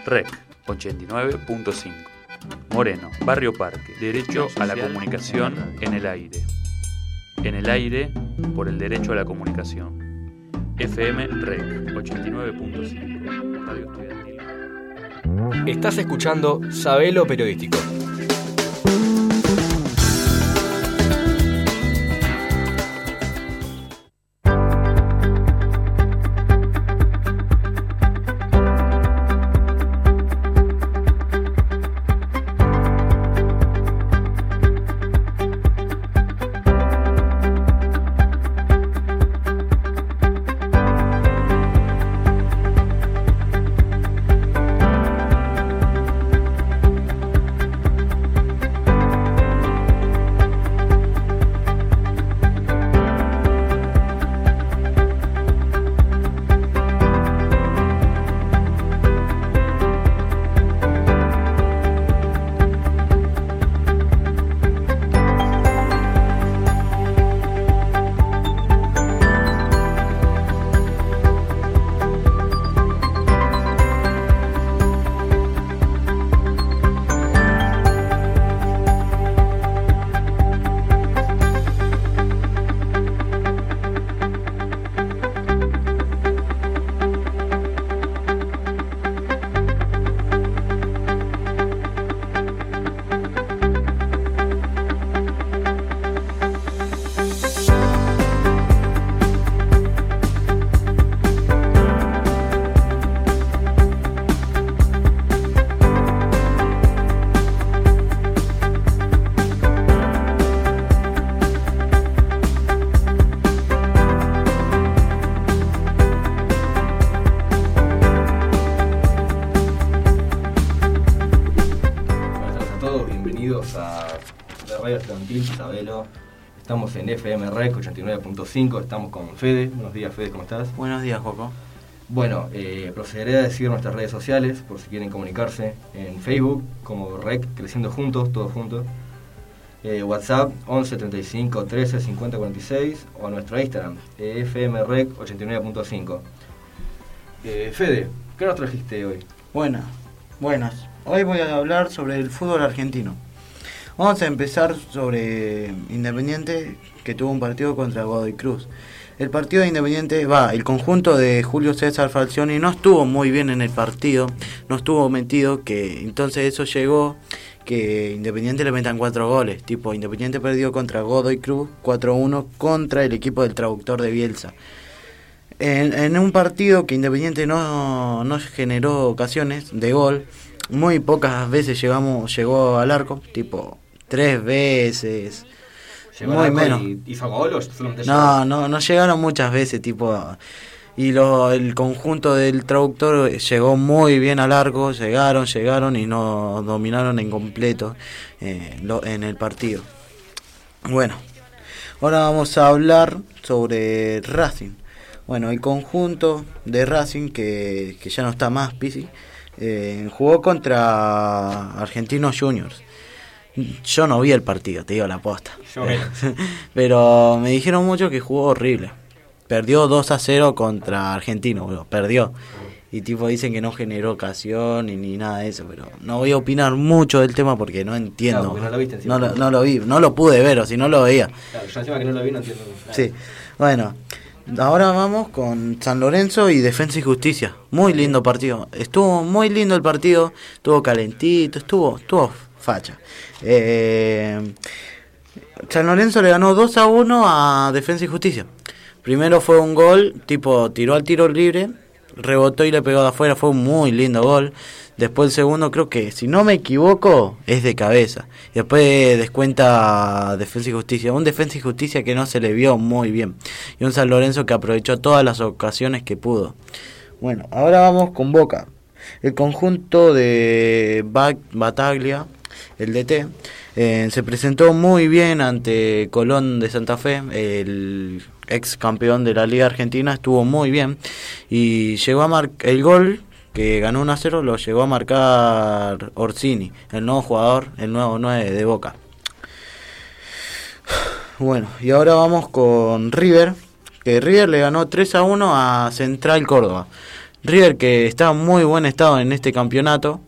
REC 89.5. Moreno, Barrio Parque, Derecho a la Comunicación en el Aire. En el Aire por el Derecho a la Comunicación. FM REC 89.5. Radio Estudiantil. Estás escuchando Sabelo Periodístico. En FM Rec 89.5, estamos con Fede. Buenos días, Fede, ¿cómo estás? Buenos días, Joco. Bueno, eh, procederé a decir nuestras redes sociales por si quieren comunicarse en Facebook como Rec Creciendo Juntos, todos juntos. Eh, WhatsApp 11 35 13 50 46 o a nuestro Instagram eh, FM Rec 89.5. Eh, Fede, ¿qué nos trajiste hoy? Buenas, buenas. Hoy voy a hablar sobre el fútbol argentino. Vamos a empezar sobre Independiente, que tuvo un partido contra Godoy Cruz. El partido de Independiente va, el conjunto de Julio César Falcioni no estuvo muy bien en el partido, no estuvo metido, que entonces eso llegó que Independiente le metan cuatro goles. Tipo, Independiente perdió contra Godoy Cruz 4-1 contra el equipo del traductor de Bielsa. En, en un partido que Independiente no, no generó ocasiones de gol, muy pocas veces llegamos, llegó al arco, tipo tres veces. ¿Llegó muy menos. y hizo No, no, no llegaron muchas veces, tipo. Y lo, el conjunto del traductor llegó muy bien al arco, llegaron, llegaron y no dominaron en completo eh, lo- en el partido. Bueno, ahora vamos a hablar sobre Racing. Bueno, el conjunto de Racing, que, que ya no está más, Pisi, eh, jugó contra Argentinos Juniors. Yo no vi el partido, te digo la posta. Yo. [laughs] Pero me dijeron mucho que jugó horrible. Perdió 2 a 0 contra Argentino, perdió. Y tipo dicen que no generó ocasión ni, ni nada de eso, pero no voy a opinar mucho del tema porque no entiendo. Claro, porque no lo viste encima. no, lo, no lo vi, no lo pude ver, o si no lo veía. Claro, yo encima que no lo vi no entiendo nada. Sí, bueno, ahora vamos con San Lorenzo y Defensa y Justicia. Muy lindo partido. Estuvo muy lindo el partido, estuvo calentito, estuvo, estuvo facha. Eh, San Lorenzo le ganó 2 a 1 a Defensa y Justicia. Primero fue un gol, tipo tiró al tiro libre, rebotó y le pegó de afuera, fue un muy lindo gol. Después el segundo creo que, si no me equivoco, es de cabeza. Después descuenta Defensa y Justicia. Un Defensa y Justicia que no se le vio muy bien. Y un San Lorenzo que aprovechó todas las ocasiones que pudo. Bueno, ahora vamos con Boca. El conjunto de Ba- Bataglia, el DT, eh, se presentó muy bien ante Colón de Santa Fe, el ex campeón de la Liga Argentina, estuvo muy bien y llegó a marcar el gol que ganó 1 a 0 lo llegó a marcar Orsini, el nuevo jugador, el nuevo 9 de Boca. Bueno, y ahora vamos con River, que River le ganó 3 a 1 a Central Córdoba. River que está en muy buen estado en este campeonato,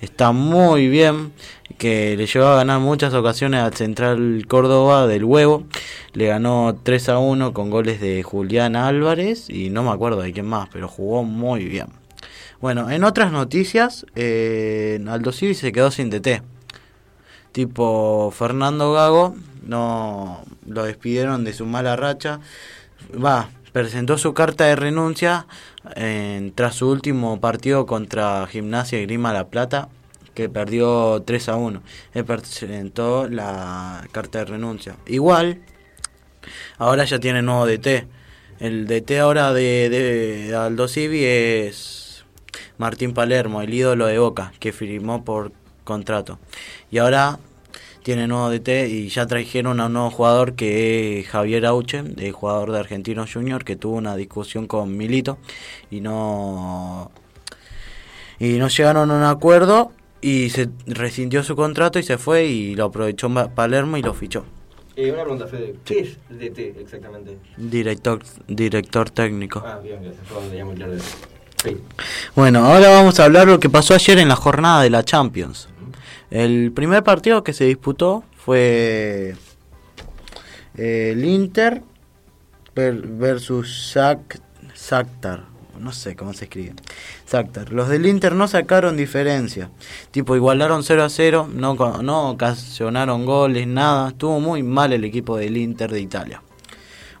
está muy bien, que le llevó a ganar muchas ocasiones al Central Córdoba del Huevo. Le ganó 3 a 1 con goles de Julián Álvarez y no me acuerdo de quién más, pero jugó muy bien. Bueno, en otras noticias, eh, Aldo Civi se quedó sin DT. Tipo Fernando Gago, no lo despidieron de su mala racha. Va, presentó su carta de renuncia eh, tras su último partido contra Gimnasia y Grima La Plata, que perdió 3 a 1. Él presentó la carta de renuncia. Igual, ahora ya tiene nuevo DT. El DT ahora de, de Aldo Civi es Martín Palermo, el ídolo de Boca, que firmó por contrato. Y ahora tiene nuevo DT y ya trajeron a un nuevo jugador que es Javier Auche, el jugador de Argentinos Junior, que tuvo una discusión con Milito y no y no llegaron a un acuerdo y se rescindió su contrato y se fue y lo aprovechó Palermo y lo fichó. Eh, una pregunta, Fede. ¿Qué es DT exactamente? Director director técnico. Ah, bien, tenía muy claro. Sí. Bueno, ahora vamos a hablar lo que pasó ayer en la jornada de la Champions. El primer partido que se disputó fue eh, el Inter ver- versus Shak- Shakhtar. No sé cómo se escribe. Shakhtar. Los del Inter no sacaron diferencia. Tipo, igualaron 0 a 0. No, no ocasionaron goles, nada. Estuvo muy mal el equipo del Inter de Italia.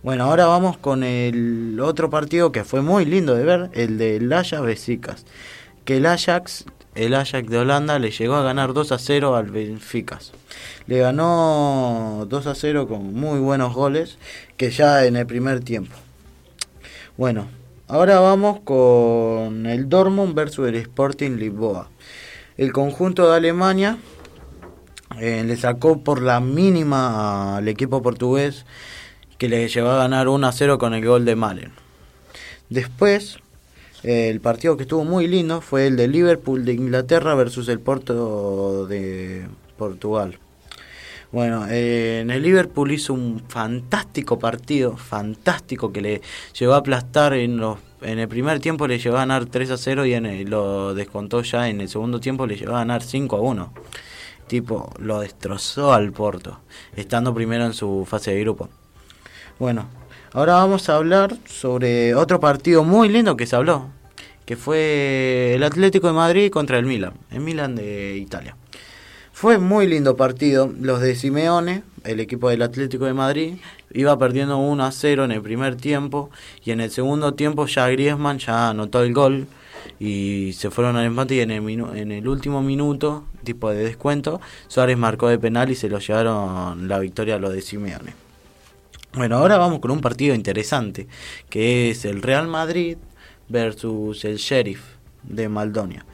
Bueno, ahora vamos con el otro partido que fue muy lindo de ver, el del Ajax Besiktas. Que el Ajax, el Ajax de Holanda le llegó a ganar 2 a 0 al Benfica. Le ganó 2 a 0 con muy buenos goles, que ya en el primer tiempo. Bueno, ahora vamos con el Dortmund versus el Sporting Lisboa. El conjunto de Alemania eh, le sacó por la mínima al equipo portugués que le llevó a ganar 1 a 0 con el gol de Malen. Después, eh, el partido que estuvo muy lindo fue el de Liverpool de Inglaterra versus el Porto de Portugal. Bueno, eh, en el Liverpool hizo un fantástico partido, fantástico que le llegó a aplastar en los en el primer tiempo le llegó a ganar 3 a 0 y en el- lo descontó ya en el segundo tiempo le llegó a ganar 5 a 1. Tipo, lo destrozó al Porto, estando primero en su fase de grupo. Bueno, ahora vamos a hablar sobre otro partido muy lindo que se habló, que fue el Atlético de Madrid contra el Milan, el Milan de Italia. Fue muy lindo partido, los de Simeone, el equipo del Atlético de Madrid, iba perdiendo 1 a 0 en el primer tiempo y en el segundo tiempo ya Griezmann ya anotó el gol y se fueron al empate y en el, minu- en el último minuto, tipo de descuento, Suárez marcó de penal y se lo llevaron la victoria a los de Simeone. Bueno, ahora vamos con un partido interesante, que es el Real Madrid versus el Sheriff de Maldonia.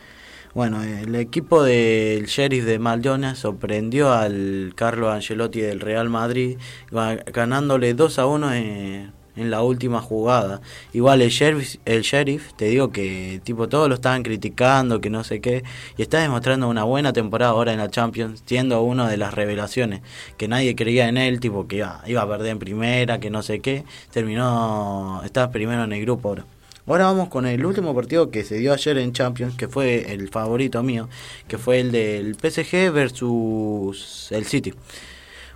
Bueno, el equipo del Sheriff de Maldonia sorprendió al Carlo Ancelotti del Real Madrid, ga- ganándole 2 a 1 en, en la última jugada. Igual el Sheriff, el Sheriff, te digo que tipo todos lo estaban criticando, que no sé qué, y está demostrando una buena temporada ahora en la Champions, siendo una de las revelaciones, que nadie creía en él, tipo que iba, iba a perder en primera, que no sé qué, terminó, está primero en el grupo ahora. Ahora vamos con el último partido que se dio ayer en Champions, que fue el favorito mío, que fue el del PSG versus el City.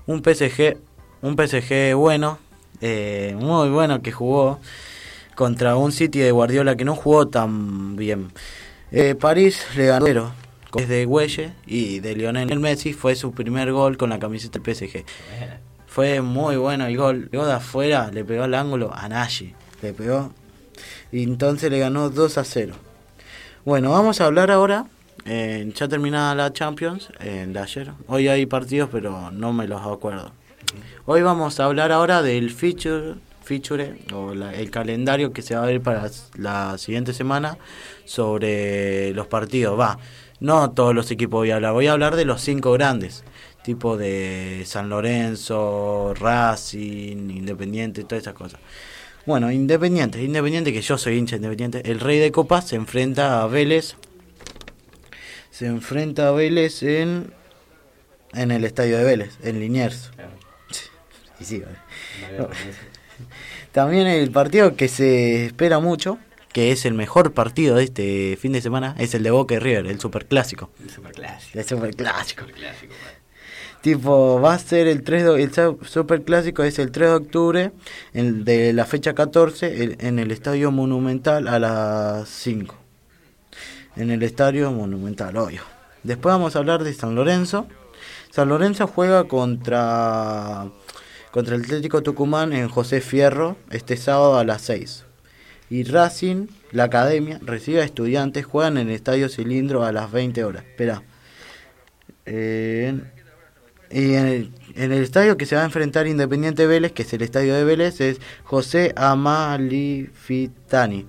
Un PSG, un PSG bueno, eh, muy bueno que jugó contra un City de Guardiola que no jugó tan bien. Eh, París le ganó cero, con goles de Güelle y de Lionel Messi fue su primer gol con la camiseta del PSG. Fue muy bueno el gol. Luego de afuera le pegó al ángulo a Nagy. Le pegó. Y entonces le ganó 2 a 0. Bueno, vamos a hablar ahora. eh, ya terminada la Champions, eh, de ayer. Hoy hay partidos, pero no me los acuerdo. Hoy vamos a hablar ahora del feature, feature o la- el calendario que se va a ver para la siguiente semana sobre los partidos. Va, no todos los equipos voy a hablar, voy a hablar de los cinco grandes, tipo de San Lorenzo, Racing, Independiente, todas esas cosas. Bueno, Independiente, Independiente que yo soy hincha de Independiente, el Rey de Copas se enfrenta a Vélez, se enfrenta a Vélez en en el estadio de Vélez, en Liniers. Y sí, vale. No. También el partido que se espera mucho, que es el mejor partido de este fin de semana, es el de Boca y River, el superclásico. El superclásico. El superclásico. Superclásico, man. Tipo, va a ser el 3 de, el su- superclásico es el 3 de octubre de la fecha 14 el- en el Estadio Monumental a las 5. En el Estadio Monumental, obvio. Después vamos a hablar de San Lorenzo. San Lorenzo juega contra contra el Atlético Tucumán en José Fierro este sábado a las 6. Y Racing, la academia, recibe a estudiantes, juegan en el Estadio Cilindro a las 20 horas. Espera. Eh, y en el, en el estadio que se va a enfrentar Independiente Vélez, que es el estadio de Vélez, es José Amalifitani.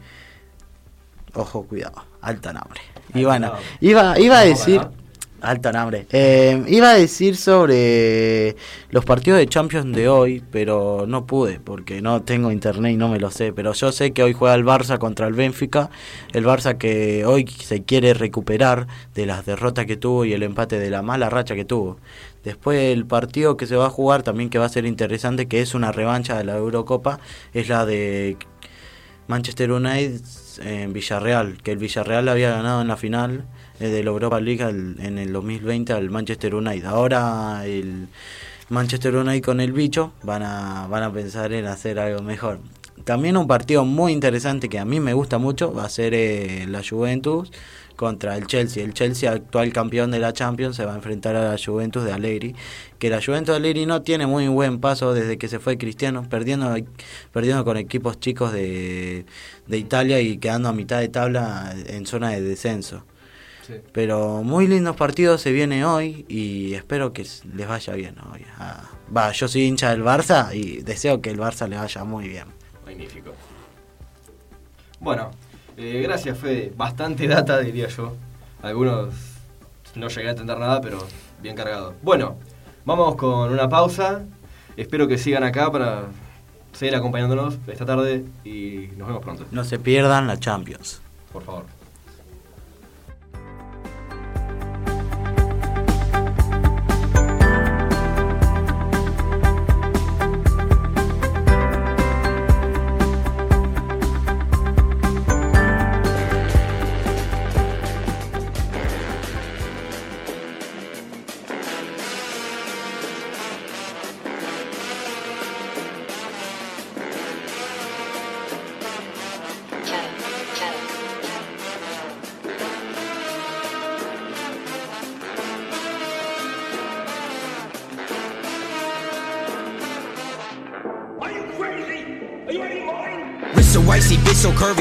Ojo, cuidado, alta nombre. Y bueno, iba, iba a decir... Alta nombre. Eh, iba a decir sobre los partidos de Champions de hoy, pero no pude porque no tengo internet y no me lo sé. Pero yo sé que hoy juega el Barça contra el Benfica. El Barça que hoy se quiere recuperar de las derrotas que tuvo y el empate de la mala racha que tuvo. Después el partido que se va a jugar también que va a ser interesante, que es una revancha de la Eurocopa, es la de Manchester United en Villarreal, que el Villarreal había ganado en la final eh, de la Europa League en el 2020 al Manchester United. Ahora el Manchester United con el bicho van a, van a pensar en hacer algo mejor. También un partido muy interesante que a mí me gusta mucho va a ser eh, la Juventus contra el Chelsea. El Chelsea, actual campeón de la Champions, se va a enfrentar a la Juventus de Allegri. Que la Juventus de Allegri no tiene muy buen paso desde que se fue Cristiano, perdiendo, perdiendo con equipos chicos de, de Italia y quedando a mitad de tabla en zona de descenso. Sí. Pero muy lindos partidos se viene hoy y espero que les vaya bien hoy. Ah, va, yo soy hincha del Barça y deseo que el Barça le vaya muy bien. Magnífico. Bueno, eh, gracias, Fede. Bastante [laughs] data, diría yo. Algunos no llegué a entender nada, pero bien cargado. Bueno, vamos con una pausa. Espero que sigan acá para seguir acompañándonos esta tarde y nos vemos pronto. No se pierdan la Champions. Por favor.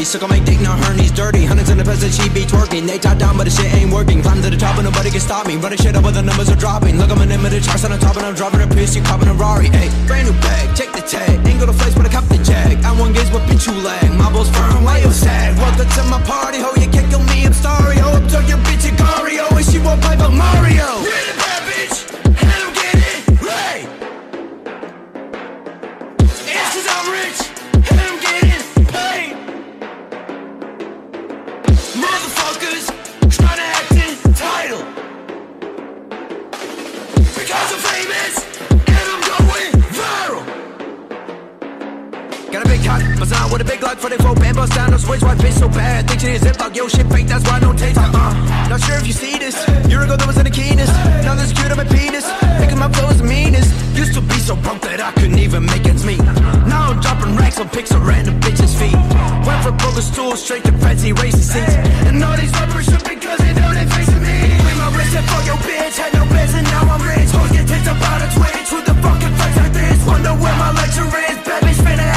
Curvy. Suck on my dick, now her knees dirty. Hundreds in the peasant, she be twerking. They top down, but the shit ain't working. Climb to the top, and nobody can stop me. Running shit up, but the numbers are dropping. Look, I'm an name of the charts on the top, and I'm driving a piss. You copping a Rari. Ayy, brand new bag, check the tag. Ain't go to flex, but I cop the jag. I want gaze, what bitch you lag. My balls firm, why you sad? Welcome to my party, ho. You can't kill me, I'm sorry. Ho, up to your bitch, Gario. And she won't play but Mario. Got a big cock, bust out with a big Glock for the four band, bust down no switch, why bitch so bad? Think she is zip lock, yo shit fake, that's why no taste. Uh-uh. Not sure if you see this. Year ago that was in the keenest. Now this cute on my penis. Picking my is the meanest. Used to be so broke that I couldn't even make ends meet. Now I'm dropping racks on pics of random bitches' feet. Went from broken stools straight to fancy racing seats. And all these rappers should because they know they facing me. Bring my wrist and fuck your bitch. Had no beds and now I'm rich. Hoes get ticked about a twitch. Who the fuck can flex like this? Wonder where my lecture is. Bad bitch finna.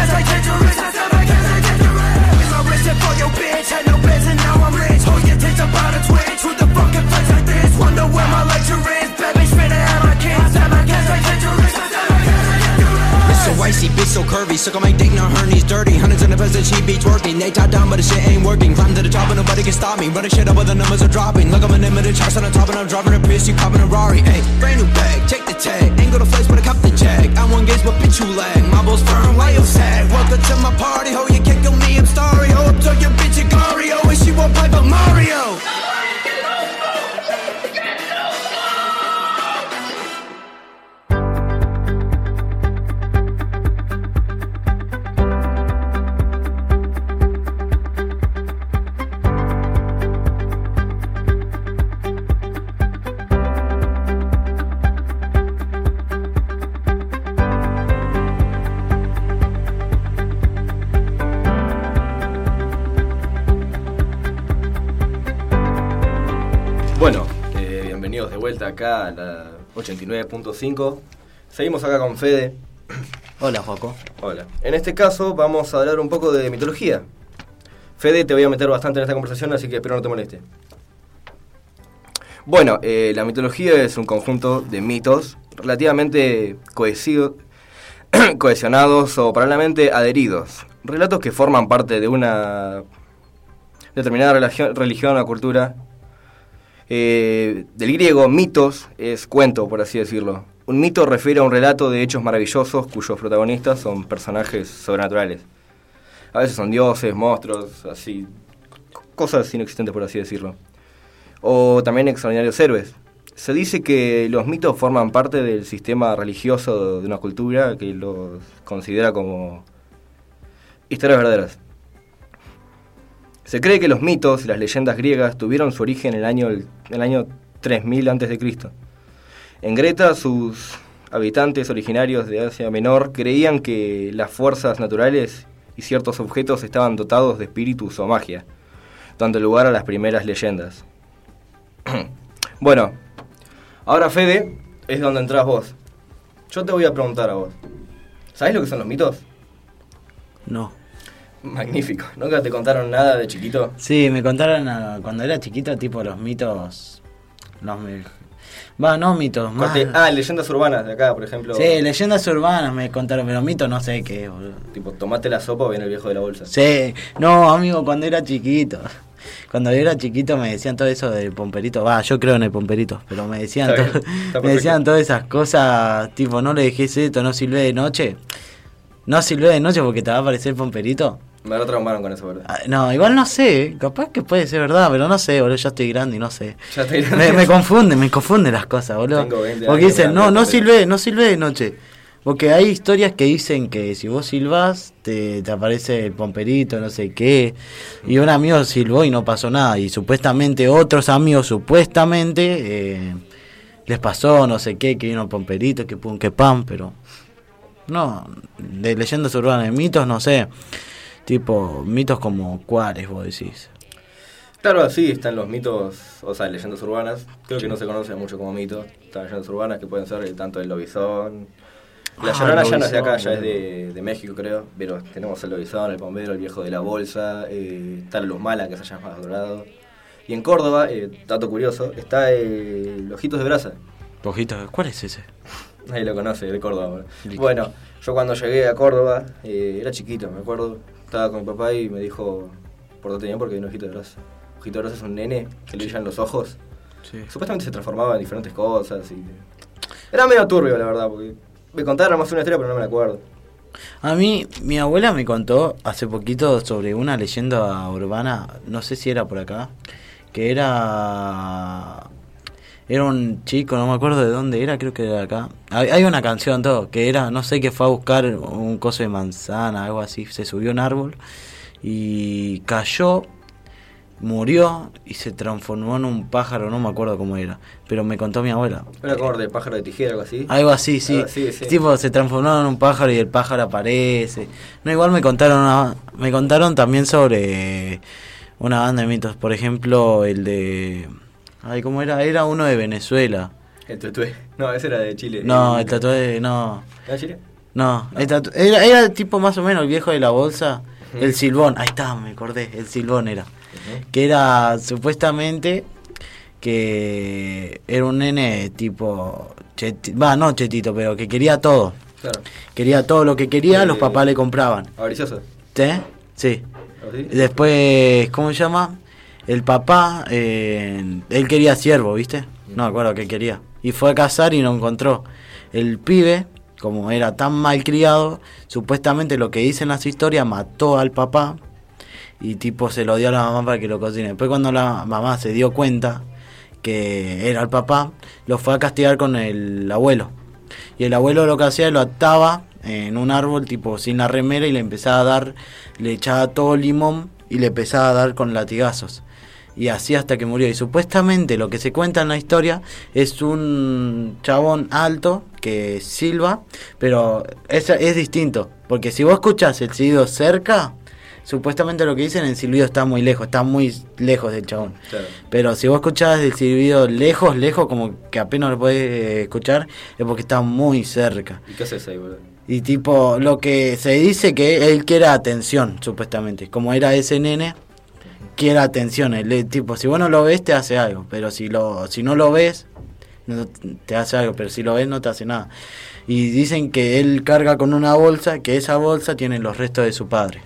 I cats like dangerous. I stab my cats like dangerous. Bring my wrist and fuck your bitch. Had no beds and now I'm rich. Hoes get ticked about a twitch. Who the fuck can flex like this? Wonder where my lecture is. Bad bitch finna have my kids. I stab my cats like dangerous. I stab my cats like dangerous. So icy, bitch so curvy. Suck on my dick, now her knees dirty. Hundreds in the peasant, she be twerking. They top down, but the shit ain't working. Climb to the top, and nobody can stop me. Running shit up, but the numbers are dropping. Look, I'm an the charts on the top, and I'm driving a Prius. You copping a Rari. Ayy, brand new bag, check the tag. Ain't go to flex, but I cop the jag. I want gaze, but bitch you lag. My balls firm, why you sad? Welcome to my party, ho. You can't kill me, I'm sorry. Ho, up your bitch, Gario. And she won't play but Mario. Acá la 89.5. Seguimos acá con Fede. Hola, Joaco. Hola. En este caso vamos a hablar un poco de mitología. Fede, te voy a meter bastante en esta conversación, así que espero no te moleste. Bueno, eh, la mitología es un conjunto de mitos relativamente cohesivo- [clears throat] cohesionados o paralelamente adheridos. Relatos que forman parte de una determinada religión o cultura. Eh, del griego, mitos es cuento, por así decirlo. Un mito refiere a un relato de hechos maravillosos cuyos protagonistas son personajes sobrenaturales. A veces son dioses, monstruos, así, cosas inexistentes, por así decirlo. O también extraordinarios héroes. Se dice que los mitos forman parte del sistema religioso de una cultura que los considera como historias verdaderas. Se cree que los mitos y las leyendas griegas tuvieron su origen en el año, el año 3000 a.C. En Greta, sus habitantes originarios de Asia Menor creían que las fuerzas naturales y ciertos objetos estaban dotados de espíritus o magia, dando lugar a las primeras leyendas. [clears throat] bueno, ahora Fede es donde entras vos. Yo te voy a preguntar a vos. ¿Sabés lo que son los mitos? No. Magnífico. ¿Nunca te contaron nada de chiquito? Sí, me contaron cuando era chiquito, tipo los mitos. Los me- Va, no mitos, más. Ah, leyendas urbanas de acá, por ejemplo. Sí, leyendas urbanas me contaron, pero mitos no sé qué, boludo. Tipo, tomate la sopa o viene el viejo de la bolsa. Sí, no, amigo, cuando era chiquito. Cuando yo era chiquito me decían todo eso del pomperito. Va, yo creo en el pomperito, pero me decían, Está todo- [laughs] me decían todas esas cosas, tipo, no le dejes esto, no sirve de noche. No sirve de noche porque te va a aparecer el pomperito. Me lo traumaron con eso, ¿verdad? Ah, No, igual no sé, capaz que puede ser verdad, pero no sé, boludo, ya estoy grande y no sé. Ya estoy grande. Me, me confunde, me confunde las cosas, boludo. Tengo 20 Porque años, dicen, no, no sirve, no sirve de noche. Porque hay historias que dicen que si vos silbás, te, te aparece el pomperito, no sé qué. Y un amigo silbó y no pasó nada. Y supuestamente otros amigos, supuestamente, eh, les pasó no sé qué, que vino el pomperito, que pum, que pam, pero... No, de leyendas urbanas, de mitos, no sé. Tipo, mitos como cuáles vos decís. Claro, sí, están los mitos, o sea, leyendas urbanas. Creo que no se conoce mucho como mitos. Están leyendas urbanas que pueden ser eh, tanto el lobizón. La Ah, llorona ya no es de acá, ya es de, de México, creo. Pero tenemos el lobizón, el bombero, el viejo de la bolsa. Eh, está la luz mala, que se llama dorado. Y en Córdoba, eh, dato curioso, está el Ojitos de Brasa. Ojito, ¿cuál es ese? Nadie lo conoce, de Córdoba. Bueno, Bueno, yo cuando llegué a Córdoba, eh, era chiquito, me acuerdo. Estaba con mi papá y me dijo, portate bien porque hay un ojito de brasa. Ojito de brasa es un nene que le brillan los ojos. Supuestamente se transformaba en diferentes cosas y... Era medio turbio, la verdad, porque me contaron más una historia, pero no me la acuerdo. A mí, mi abuela me contó hace poquito sobre una leyenda urbana, no sé si era por acá, que era... Era un chico, no me acuerdo de dónde era, creo que era de acá. Hay, una canción, todo, que era, no sé, que fue a buscar un coso de manzana, algo así. Se subió a un árbol y cayó, murió y se transformó en un pájaro, no me acuerdo cómo era. Pero me contó mi abuela. Era como de pájaro de tijera, algo así. Algo así, sí. Algo así, sí. Tipo, se transformaron en un pájaro y el pájaro aparece. No, igual me contaron una- me contaron también sobre una banda de mitos, por ejemplo, el de Ay, ¿cómo era? Era uno de Venezuela. El tutué. No, ese era de Chile. No, el tatuaje no. ¿Era Chile? No, el tatu- era, era tipo más o menos el viejo de la bolsa, el silbón, ahí está, me acordé, el silbón era. Que era supuestamente que era un nene tipo, va, no chetito, pero que quería todo. Claro. Quería todo lo que quería, Eh, los papás le compraban. Avaricioso. ¿Sí? Sí. ¿Así? Después, ¿cómo se llama? El papá, eh, él quería siervo, ¿viste? No me acuerdo qué quería. Y fue a cazar y no encontró. El pibe, como era tan mal criado, supuestamente lo que dicen las historias, mató al papá y tipo se lo dio a la mamá para que lo cocine. Después cuando la mamá se dio cuenta que era el papá, lo fue a castigar con el abuelo. Y el abuelo lo que hacía, lo ataba en un árbol, tipo sin la remera, y le empezaba a dar, le echaba todo limón y le empezaba a dar con latigazos. Y así hasta que murió. Y supuestamente lo que se cuenta en la historia es un chabón alto que silba, pero es, es distinto. Porque si vos escuchás el silbido cerca, supuestamente lo que dicen, el silbido está muy lejos, está muy lejos del chabón. Claro. Pero si vos escuchás el silbido lejos, lejos, como que apenas lo podés eh, escuchar, es porque está muy cerca. ¿Y qué haces ahí, boludo? Y tipo, lo que se dice que él quiere atención, supuestamente. Como era ese nene, quiere atención. El, eh, tipo, si vos no lo ves, te hace algo. Pero si lo si no lo ves, no te hace algo. Pero si lo ves, no te hace nada. Y dicen que él carga con una bolsa, que esa bolsa tiene los restos de su padre.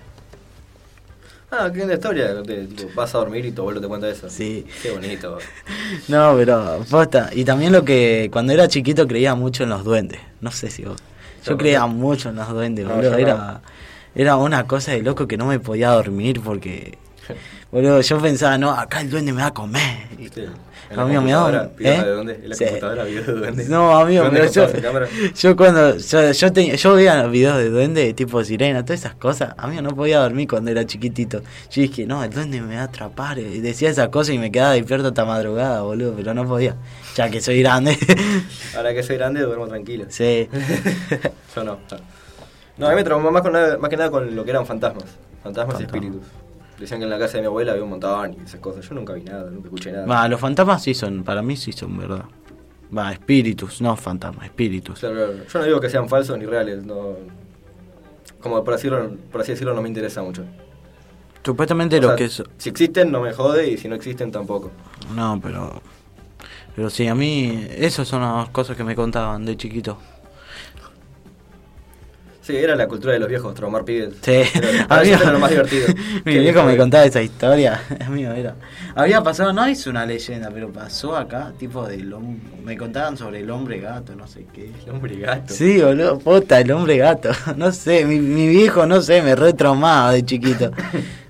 Ah, qué linda historia. te- tipo, vas a dormir y tu abuelo te cuenta eso. Sí. Qué bonito. [laughs] No, pero posta. Y también lo que cuando era chiquito creía mucho en los duendes. No sé si vos. Yo creía no. mucho en los duendes, boludo. Era, era una cosa de loco que no me podía dormir porque. [laughs] Boludo, yo pensaba, no, acá el duende me va a comer. Y- En Amigo, me da ¿eh? de dónde? En la Sí. computadora, videos de dónde. No, amigo, ¿Dónde pero yo, cuando yo, yo, tenía, yo veía los videos de duende tipo sirena, todas esas cosas, amigo, no podía dormir cuando era chiquitito. Yo dije, no, el duende me va a atrapar. Y decía esas cosas y me quedaba despierto hasta madrugada, boludo, pero no podía, ya que soy grande. [laughs] Ahora que soy grande, duermo tranquilo. sí. [laughs] Yo no. No, a mí me traumó más, con nada- más que nada con lo que eran fantasmas. Fantasmas y Fantasmas. espíritus. Decían que en la casa de mi abuela había un montón y esas cosas. Yo nunca vi nada, nunca escuché nada. Va, los fantasmas sí son, para mí sí son verdad. Va, espíritus, no fantasmas, espíritus. Claro, claro. Yo no digo que sean falsos ni reales, no. Como por, decirlo, por así decirlo, no me interesa mucho. Supuestamente O lo sea, que es... Si existen, no me jode y si no existen, tampoco. No, pero... Pero sí, a mí esas son las cosas que me contaban de chiquito. Sí, era la cultura de los viejos, traumar pibes. Sí, era lo [laughs] más divertido. [laughs] Mi viejo me contaba esa historia. [laughs] Amigo, era. Había pasado, no es una leyenda, pero pasó acá, tipo del hom- Me contaban sobre el hombre gato, no sé qué. El hombre gato. Sí, boludo, puta, el hombre gato. No sé, mi, mi viejo, no sé, me retraumaba de chiquito.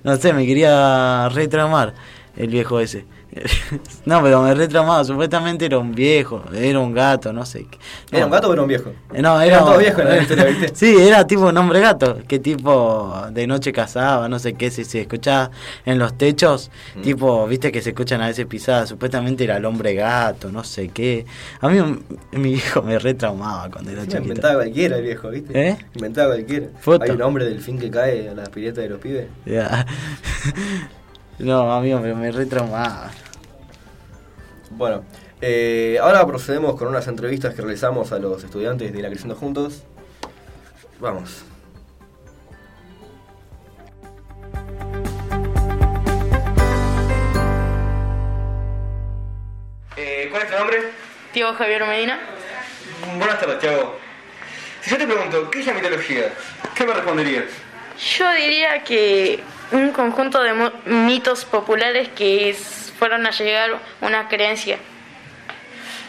No sé, me quería retraumar el viejo ese. [laughs] No, pero me retraumaba, supuestamente era un viejo, era un gato, no sé. qué. ¿Era un gato o era un viejo? Eh, No, era Eran todos viejos en la historia, ¿viste? [laughs] Sí, era tipo un hombre gato, que tipo de noche cazaba, no sé qué, si se escuchaba en los techos, Mm. tipo, viste que se escuchan a veces pisadas, supuestamente era el hombre gato, no sé qué. A mí mi hijo me retraumaba cuando era Sí, chiquito. inventaba cualquiera el viejo, ¿viste? ¿Eh? Inventaba cualquiera. Puta. Hay un hombre del fin que cae a las piletas de los pibes. Ya. [laughs] no, amigo, pero me retraumaba. Bueno, eh, ahora procedemos con unas entrevistas que realizamos a los estudiantes de la Creciendo Juntos. Vamos. Eh, ¿Cuál es tu nombre? Tío Javier Medina. Buenas tardes, Tiago. Si yo te pregunto, ¿qué es la mitología? ¿Qué me responderías? Yo diría que un conjunto de mitos populares que es- fueron a llegar una creencia.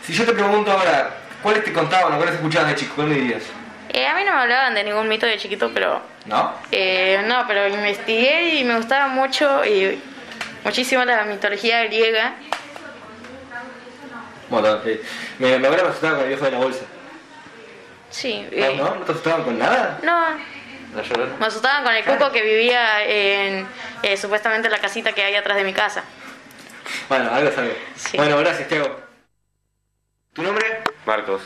Si yo te pregunto ahora, ¿cuáles te contaban o cuáles escuchabas de chico? ¿Cuál me dirías? Eh, a mí no me hablaban de ningún mito de chiquito, pero ¿No? eh, no, pero investigué y me gustaba mucho y muchísimo la mitología griega. Bueno, eh, me, me habrá asustado con el viejo de la bolsa. Sí. ¿No? eh, ¿No? ¿No te asustaban con nada? no, me asustaban con el cuco que vivía en eh, supuestamente la casita que hay atrás de mi casa. Bueno, algo es algo. Bueno, gracias, Tiago. ¿Tu nombre? Marcos.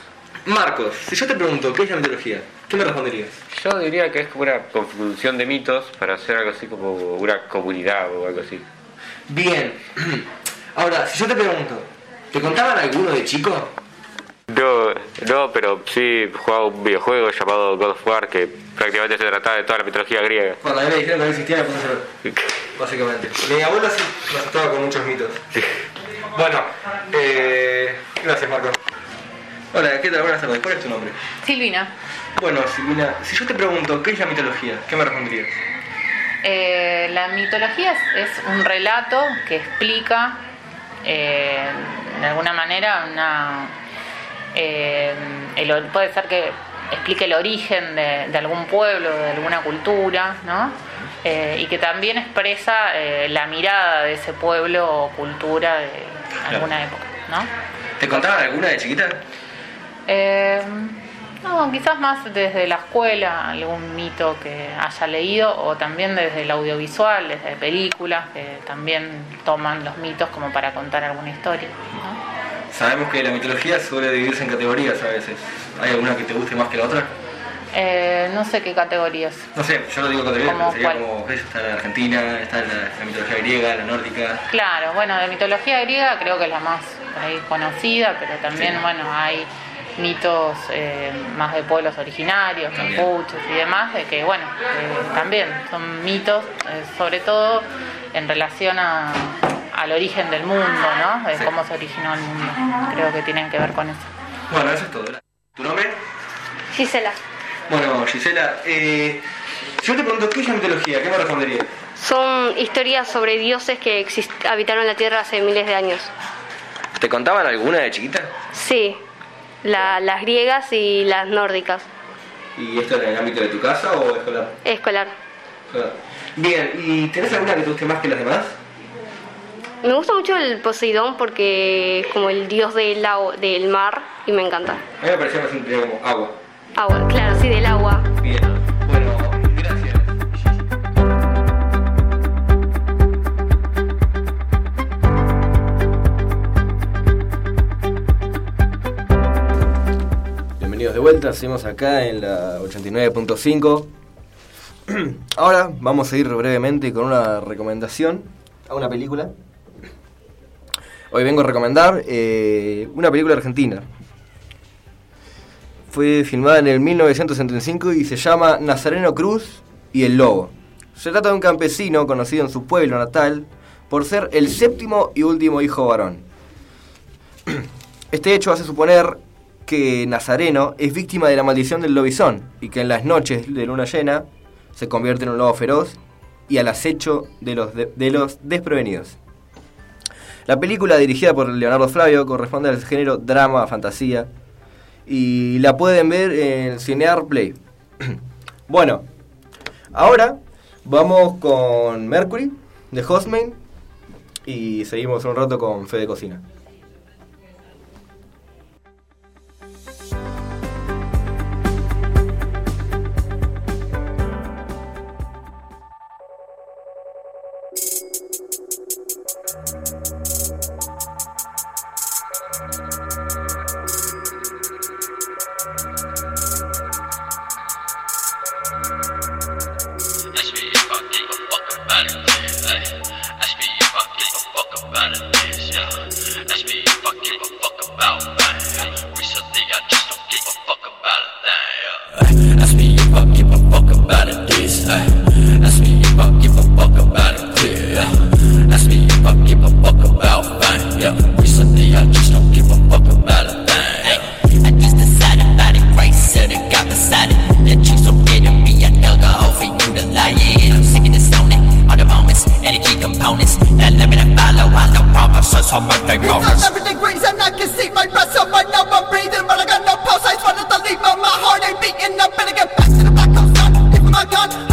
Marcos, si yo te pregunto, ¿qué es la mitología? ¿Qué me responderías? Yo diría que es como una conjunción de mitos para hacer algo así como una comunidad o algo así. Bien. [clears throat] Ahora, si yo te pregunto, ¿te contaban alguno de chico? No, no, pero sí jugaba un videojuego llamado God of War que prácticamente se trataba de toda la mitología griega. Cuando a mí me dijeron que no existía, me puse. Básicamente. Mi abuela sí me asustaba con muchos mitos. Bueno, eh, gracias, Marcos. Hola, ¿qué tal? Buenas tardes. ¿Cuál es tu nombre? Silvina, Bueno, Silvina, si yo te pregunto, ¿qué es la mitología? ¿Qué me responderías? eh, la mitología es, es un relato que explica eh, de alguna manera una eh, el puede ser que explique el origen de, de algún pueblo, de alguna cultura, ¿no? Eh, y que también expresa eh, la mirada de ese pueblo o cultura de alguna época, ¿no? ¿Te contaban alguna de chiquita? Eh, no, quizás más desde la escuela, algún mito que haya leído, o también desde el audiovisual, desde películas que también toman los mitos como para contar alguna historia. Sabemos que la mitología suele dividirse en categorías a veces. ¿Hay alguna que te guste más que la otra? Eh, no sé qué categorías. No sé, yo no digo categoría, ¿Cómo pero sería cuál? como, ¿ves? Está la Argentina, está la, la mitología griega, la nórdica. Claro, bueno, de mitología griega creo que es la más ahí conocida, pero también, Sí. bueno, hay mitos eh, más de pueblos originarios, mapuches y demás, de que, bueno, eh, también son mitos, eh, sobre todo en relación a- al origen del mundo, ¿no? De Sí. cómo se originó el mundo. Creo que tienen que ver con eso. Bueno, eso es todo. ¿Tu nombre? Gisela. Bueno, Gisela, eh, si yo te pregunto qué es la mitología, ¿qué me responderías? Son historias sobre dioses que exist- habitaron la Tierra hace miles de años. ¿Te contaban alguna de chiquita? Sí, la- las griegas y las nórdicas. ¿Y esto en el ámbito de tu casa o escolar? Escolar. Escolar. Bien, ¿y tenés alguna que te guste más que las demás? Me gusta mucho el Poseidón porque es como el dios del, agua- del mar y me encanta. A mí me parecía más un como agua. Agua, claro, sí, del agua. Bien, bueno, gracias. Bienvenidos de vuelta, seguimos acá en la 89.5. [clears throat] Ahora vamos a ir brevemente con una recomendación a una película. Hoy vengo a recomendar eh, una película argentina. Fue filmada en el 1975 y se llama Nazareno Cruz y el Lobo. Se trata de un campesino conocido en su pueblo natal por ser el séptimo y último hijo varón. [clears throat] Este hecho hace suponer que Nazareno es víctima de la maldición del lobizón y que en las noches de luna llena se convierte en un lobo feroz y al acecho de los, de, de los desprevenidos. La película dirigida por Leonardo Flavio corresponde al género drama, fantasía y la pueden ver en Cinear Play. [clears throat] bueno, ahora vamos con Mercury de Hostman y seguimos un rato con Fede Cocina. Energy components. That limit and follow. I no promises on birthday moments. Everything green and I can see my breath so right now I'm breathing But I got no pulse, I just wanted to leave but my heart ain't beating I'm gonna get back to the black hole Give me my gun,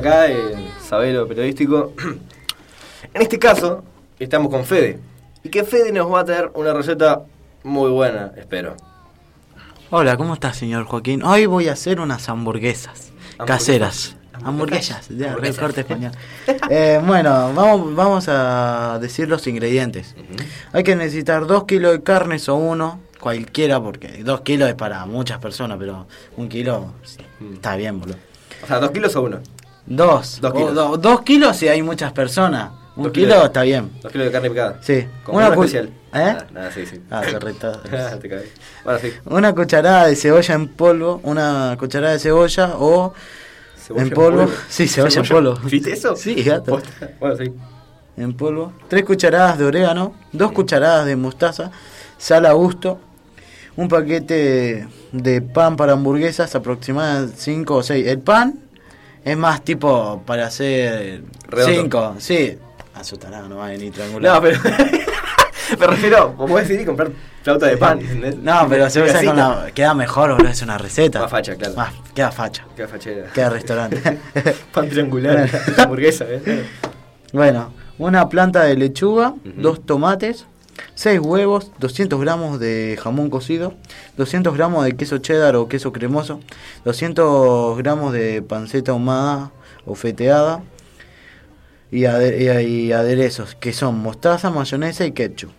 acá en Sabelo Periodístico. [clears throat] En este caso, estamos con Fede. Y que Fede nos va a traer una receta muy buena, espero. Hola, ¿cómo estás, señor Joaquín? Hoy voy a hacer unas hamburguesas, Hamburguesas. caseras. Hamburguesas, ya, re corte español. [laughs] Eh, bueno, vamos, vamos a decir los ingredientes. Hay que necesitar 2 kilos de carnes o uno, cualquiera, porque 2 kilos es para muchas personas, pero un kilo está bien, boludo. O sea, ¿dos kilos o uno? Dos. Dos kilos. do- dos kilos si hay muchas personas. Un Dos kilo kilos. está bien. Dos kilos de carne picada. Sí. Una especial. ¿Eh? Ah, nada, sí, sí. Ah, correcto. [laughs] Te cagué. Bueno, sí. Una cucharada de cebolla en polvo, una cucharada de cebolla o Cebolla en polvo. polvo. Sí, cebolla, en polvo. ¿Viste eso? Sí, gato. Posta. Bueno, sí. En polvo. Tres cucharadas de orégano, dos cucharadas de mostaza, sal a gusto, un paquete de pan para hamburguesas, aproximadamente 5 o 6. El pan es más tipo para hacer Redondo. 5, sí. A su tarado no va a venir triangular. No, pero. [laughs] me refiero, vos podés ir y comprar flauta de pan. ¿entendés? No, pero se usa con la, queda mejor, boludo, es una receta. Más facha, claro. Más, queda facha. Queda fachera. Queda restaurante. [laughs] Pan triangular, [laughs] hamburguesa, ¿eh? Bueno, una planta de lechuga, dos tomates, seis huevos, 200 gramos de jamón cocido, 200 gramos de queso cheddar o queso cremoso, 200 gramos de panceta ahumada o feteada y, ade- y- y aderezos que son mostaza, mayonesa y ketchup.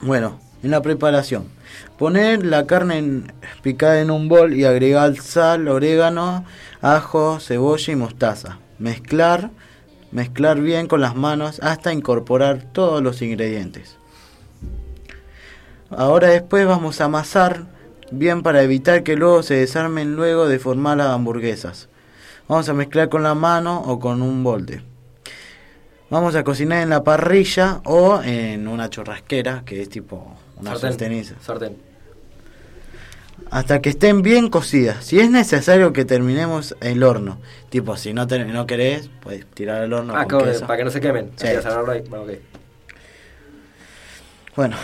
Bueno, en la preparación. Poner la carne picada en un bol y agregar sal, orégano, ajo, cebolla y mostaza. Mezclar, mezclar bien con las manos hasta incorporar todos los ingredientes. Ahora después vamos a amasar bien para evitar que luego se desarmen luego de formar las hamburguesas. Vamos a mezclar con la mano o con un molde. Vamos a cocinar en la parrilla o en una churrasquera, que es tipo una Sartén. Sartén. Hasta que estén bien cocidas. Si es necesario que terminemos el horno. Tipo, si no, te- no querés, puedes tirar al horno Ah, con queso. para que no se quemen. Sí. Ahí. Bueno, ok. Bueno,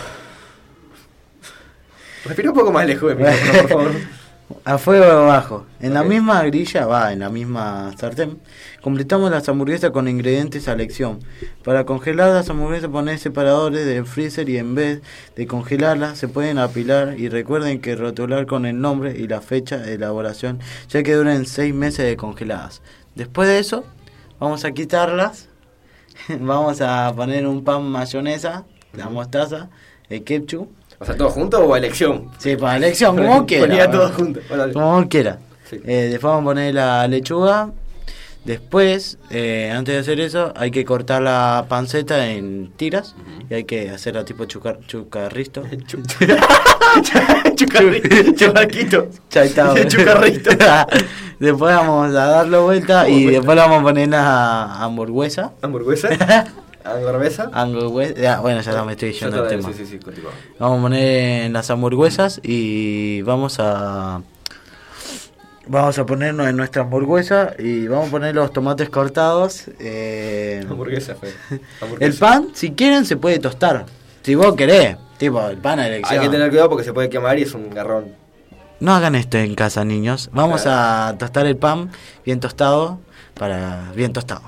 Respira un poco más lejos por favor. [laughs] a fuego bajo. En la misma grilla, va, en la misma sartén, completamos las hamburguesas con ingredientes a elección. Para congelar las hamburguesas poner separadores del freezer y en vez de congelarlas se pueden apilar y recuerden que rotular con el nombre y la fecha de elaboración ya que duran seis meses de congeladas. Después de eso, vamos a quitarlas, [laughs] vamos a poner un pan mayonesa, la mostaza, el ketchup. O sea, ¿todo junto o a elección? Sí, para elección, como quiera. Ponía todo junto. Bueno. Como quiera. Sí. Eh, después vamos a poner la lechuga. Después, eh, antes de hacer eso, hay que cortar la panceta en tiras y hay que hacerla tipo chucar, chucarristo. [laughs] [laughs] Chucarri- Chubarquito. Ya está, [laughs] boludo. Chucarrito. después vamos a darle vuelta y después le vamos a poner la hamburguesa. ¿Hamburguesa? ¿Hamburguesa? Ya, bueno, ya me estoy yendo el tema. Sí, sí, sí, continúa. Vamos a poner las hamburguesas y vamos a vamos a ponernos en nuestra hamburguesa y vamos a poner los tomates cortados. eh, Hamburguesa, fue. [laughs] el pan, si quieren, se puede tostar. Si vos querés, tipo el pan a elección. Hay que tener cuidado porque se puede quemar y es un garrón. No hagan esto en casa, niños. Vamos a tostar el pan bien tostado para bien tostado.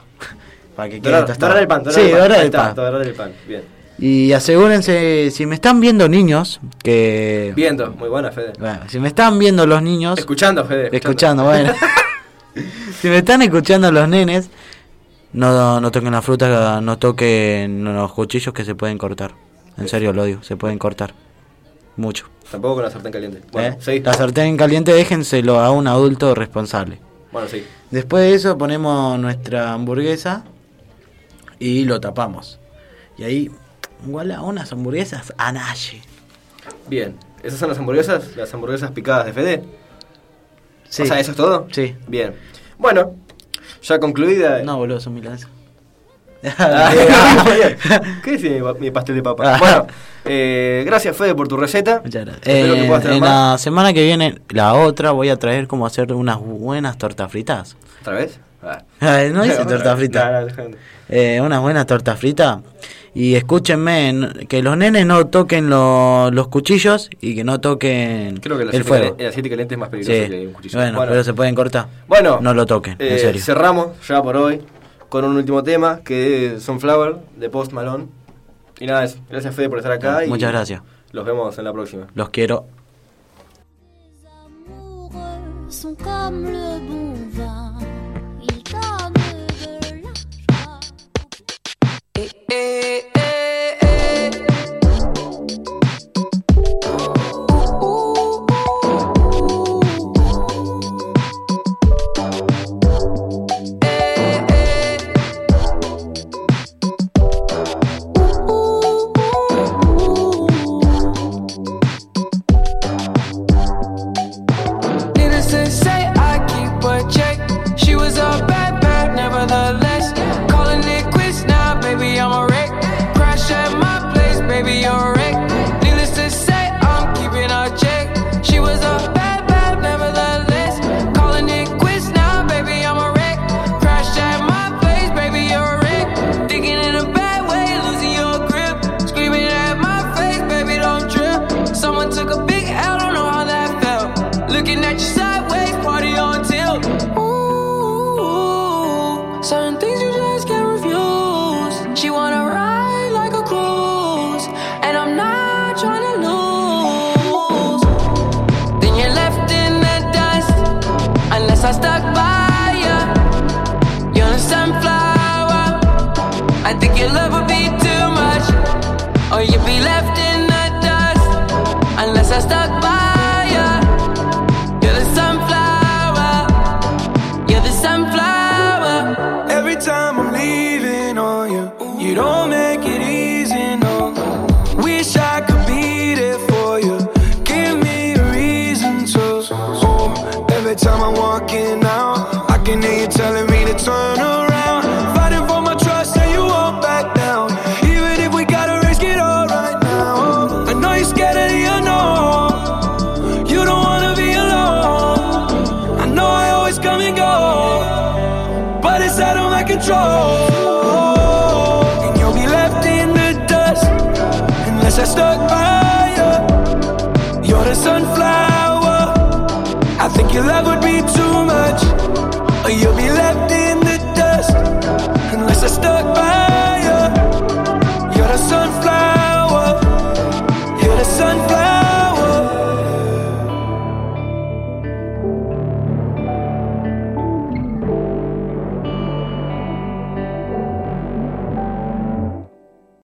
Para que quede Dorar, el pan, dorar sí, el pan. dorar el está, pan. Dorar el pan, bien. Y asegúrense, si me están viendo niños, que... Viendo, muy buena, Fede. Bueno, si me están viendo los niños... Escuchando, Fede. Escuchando, bueno. [laughs] [laughs] si me están escuchando los nenes, no, no toquen la fruta, no toquen los cuchillos que se pueden cortar. En serio, lo digo, se pueden cortar. Mucho. Tampoco con la sartén caliente. Bueno, ¿Eh? sí. La sartén caliente déjenselo a un adulto responsable. Bueno, sí. Después de eso ponemos nuestra hamburguesa y lo tapamos. Y ahí, igual a unas hamburguesas anache. Bien. ¿Esas son las hamburguesas? Las hamburguesas picadas de Fede. Sí. O sea, ¿eso es todo? Sí. Bien. Bueno, ya concluida. No, boludo, son milanesas. Ah, bien. [laughs] ¿Qué es mi, mi pastel de papa? Ah. Bueno, eh, gracias Fede por tu receta. Muchas gracias. Espero que Eh, puedas en más. la semana que viene, la otra, voy a traer cómo hacer unas buenas tortas fritas. ¿Otra vez? Ay, no dice torta frita. Eh. Y escúchenme, que los nenes no toquen los cuchillos y que no toquen Creo que el, fuego. El aceite caliente es más peligroso que un cuchillo. Bueno, bueno, pero se pueden cortar. Bueno, no lo toquen, en eh, serio. Cerramos ya por hoy con un último tema que es Sunflower de Post Malone. Y nada, eso. gracias Fede por estar acá. Y muchas gracias. Los vemos en la próxima. Los quiero. Hey, hey.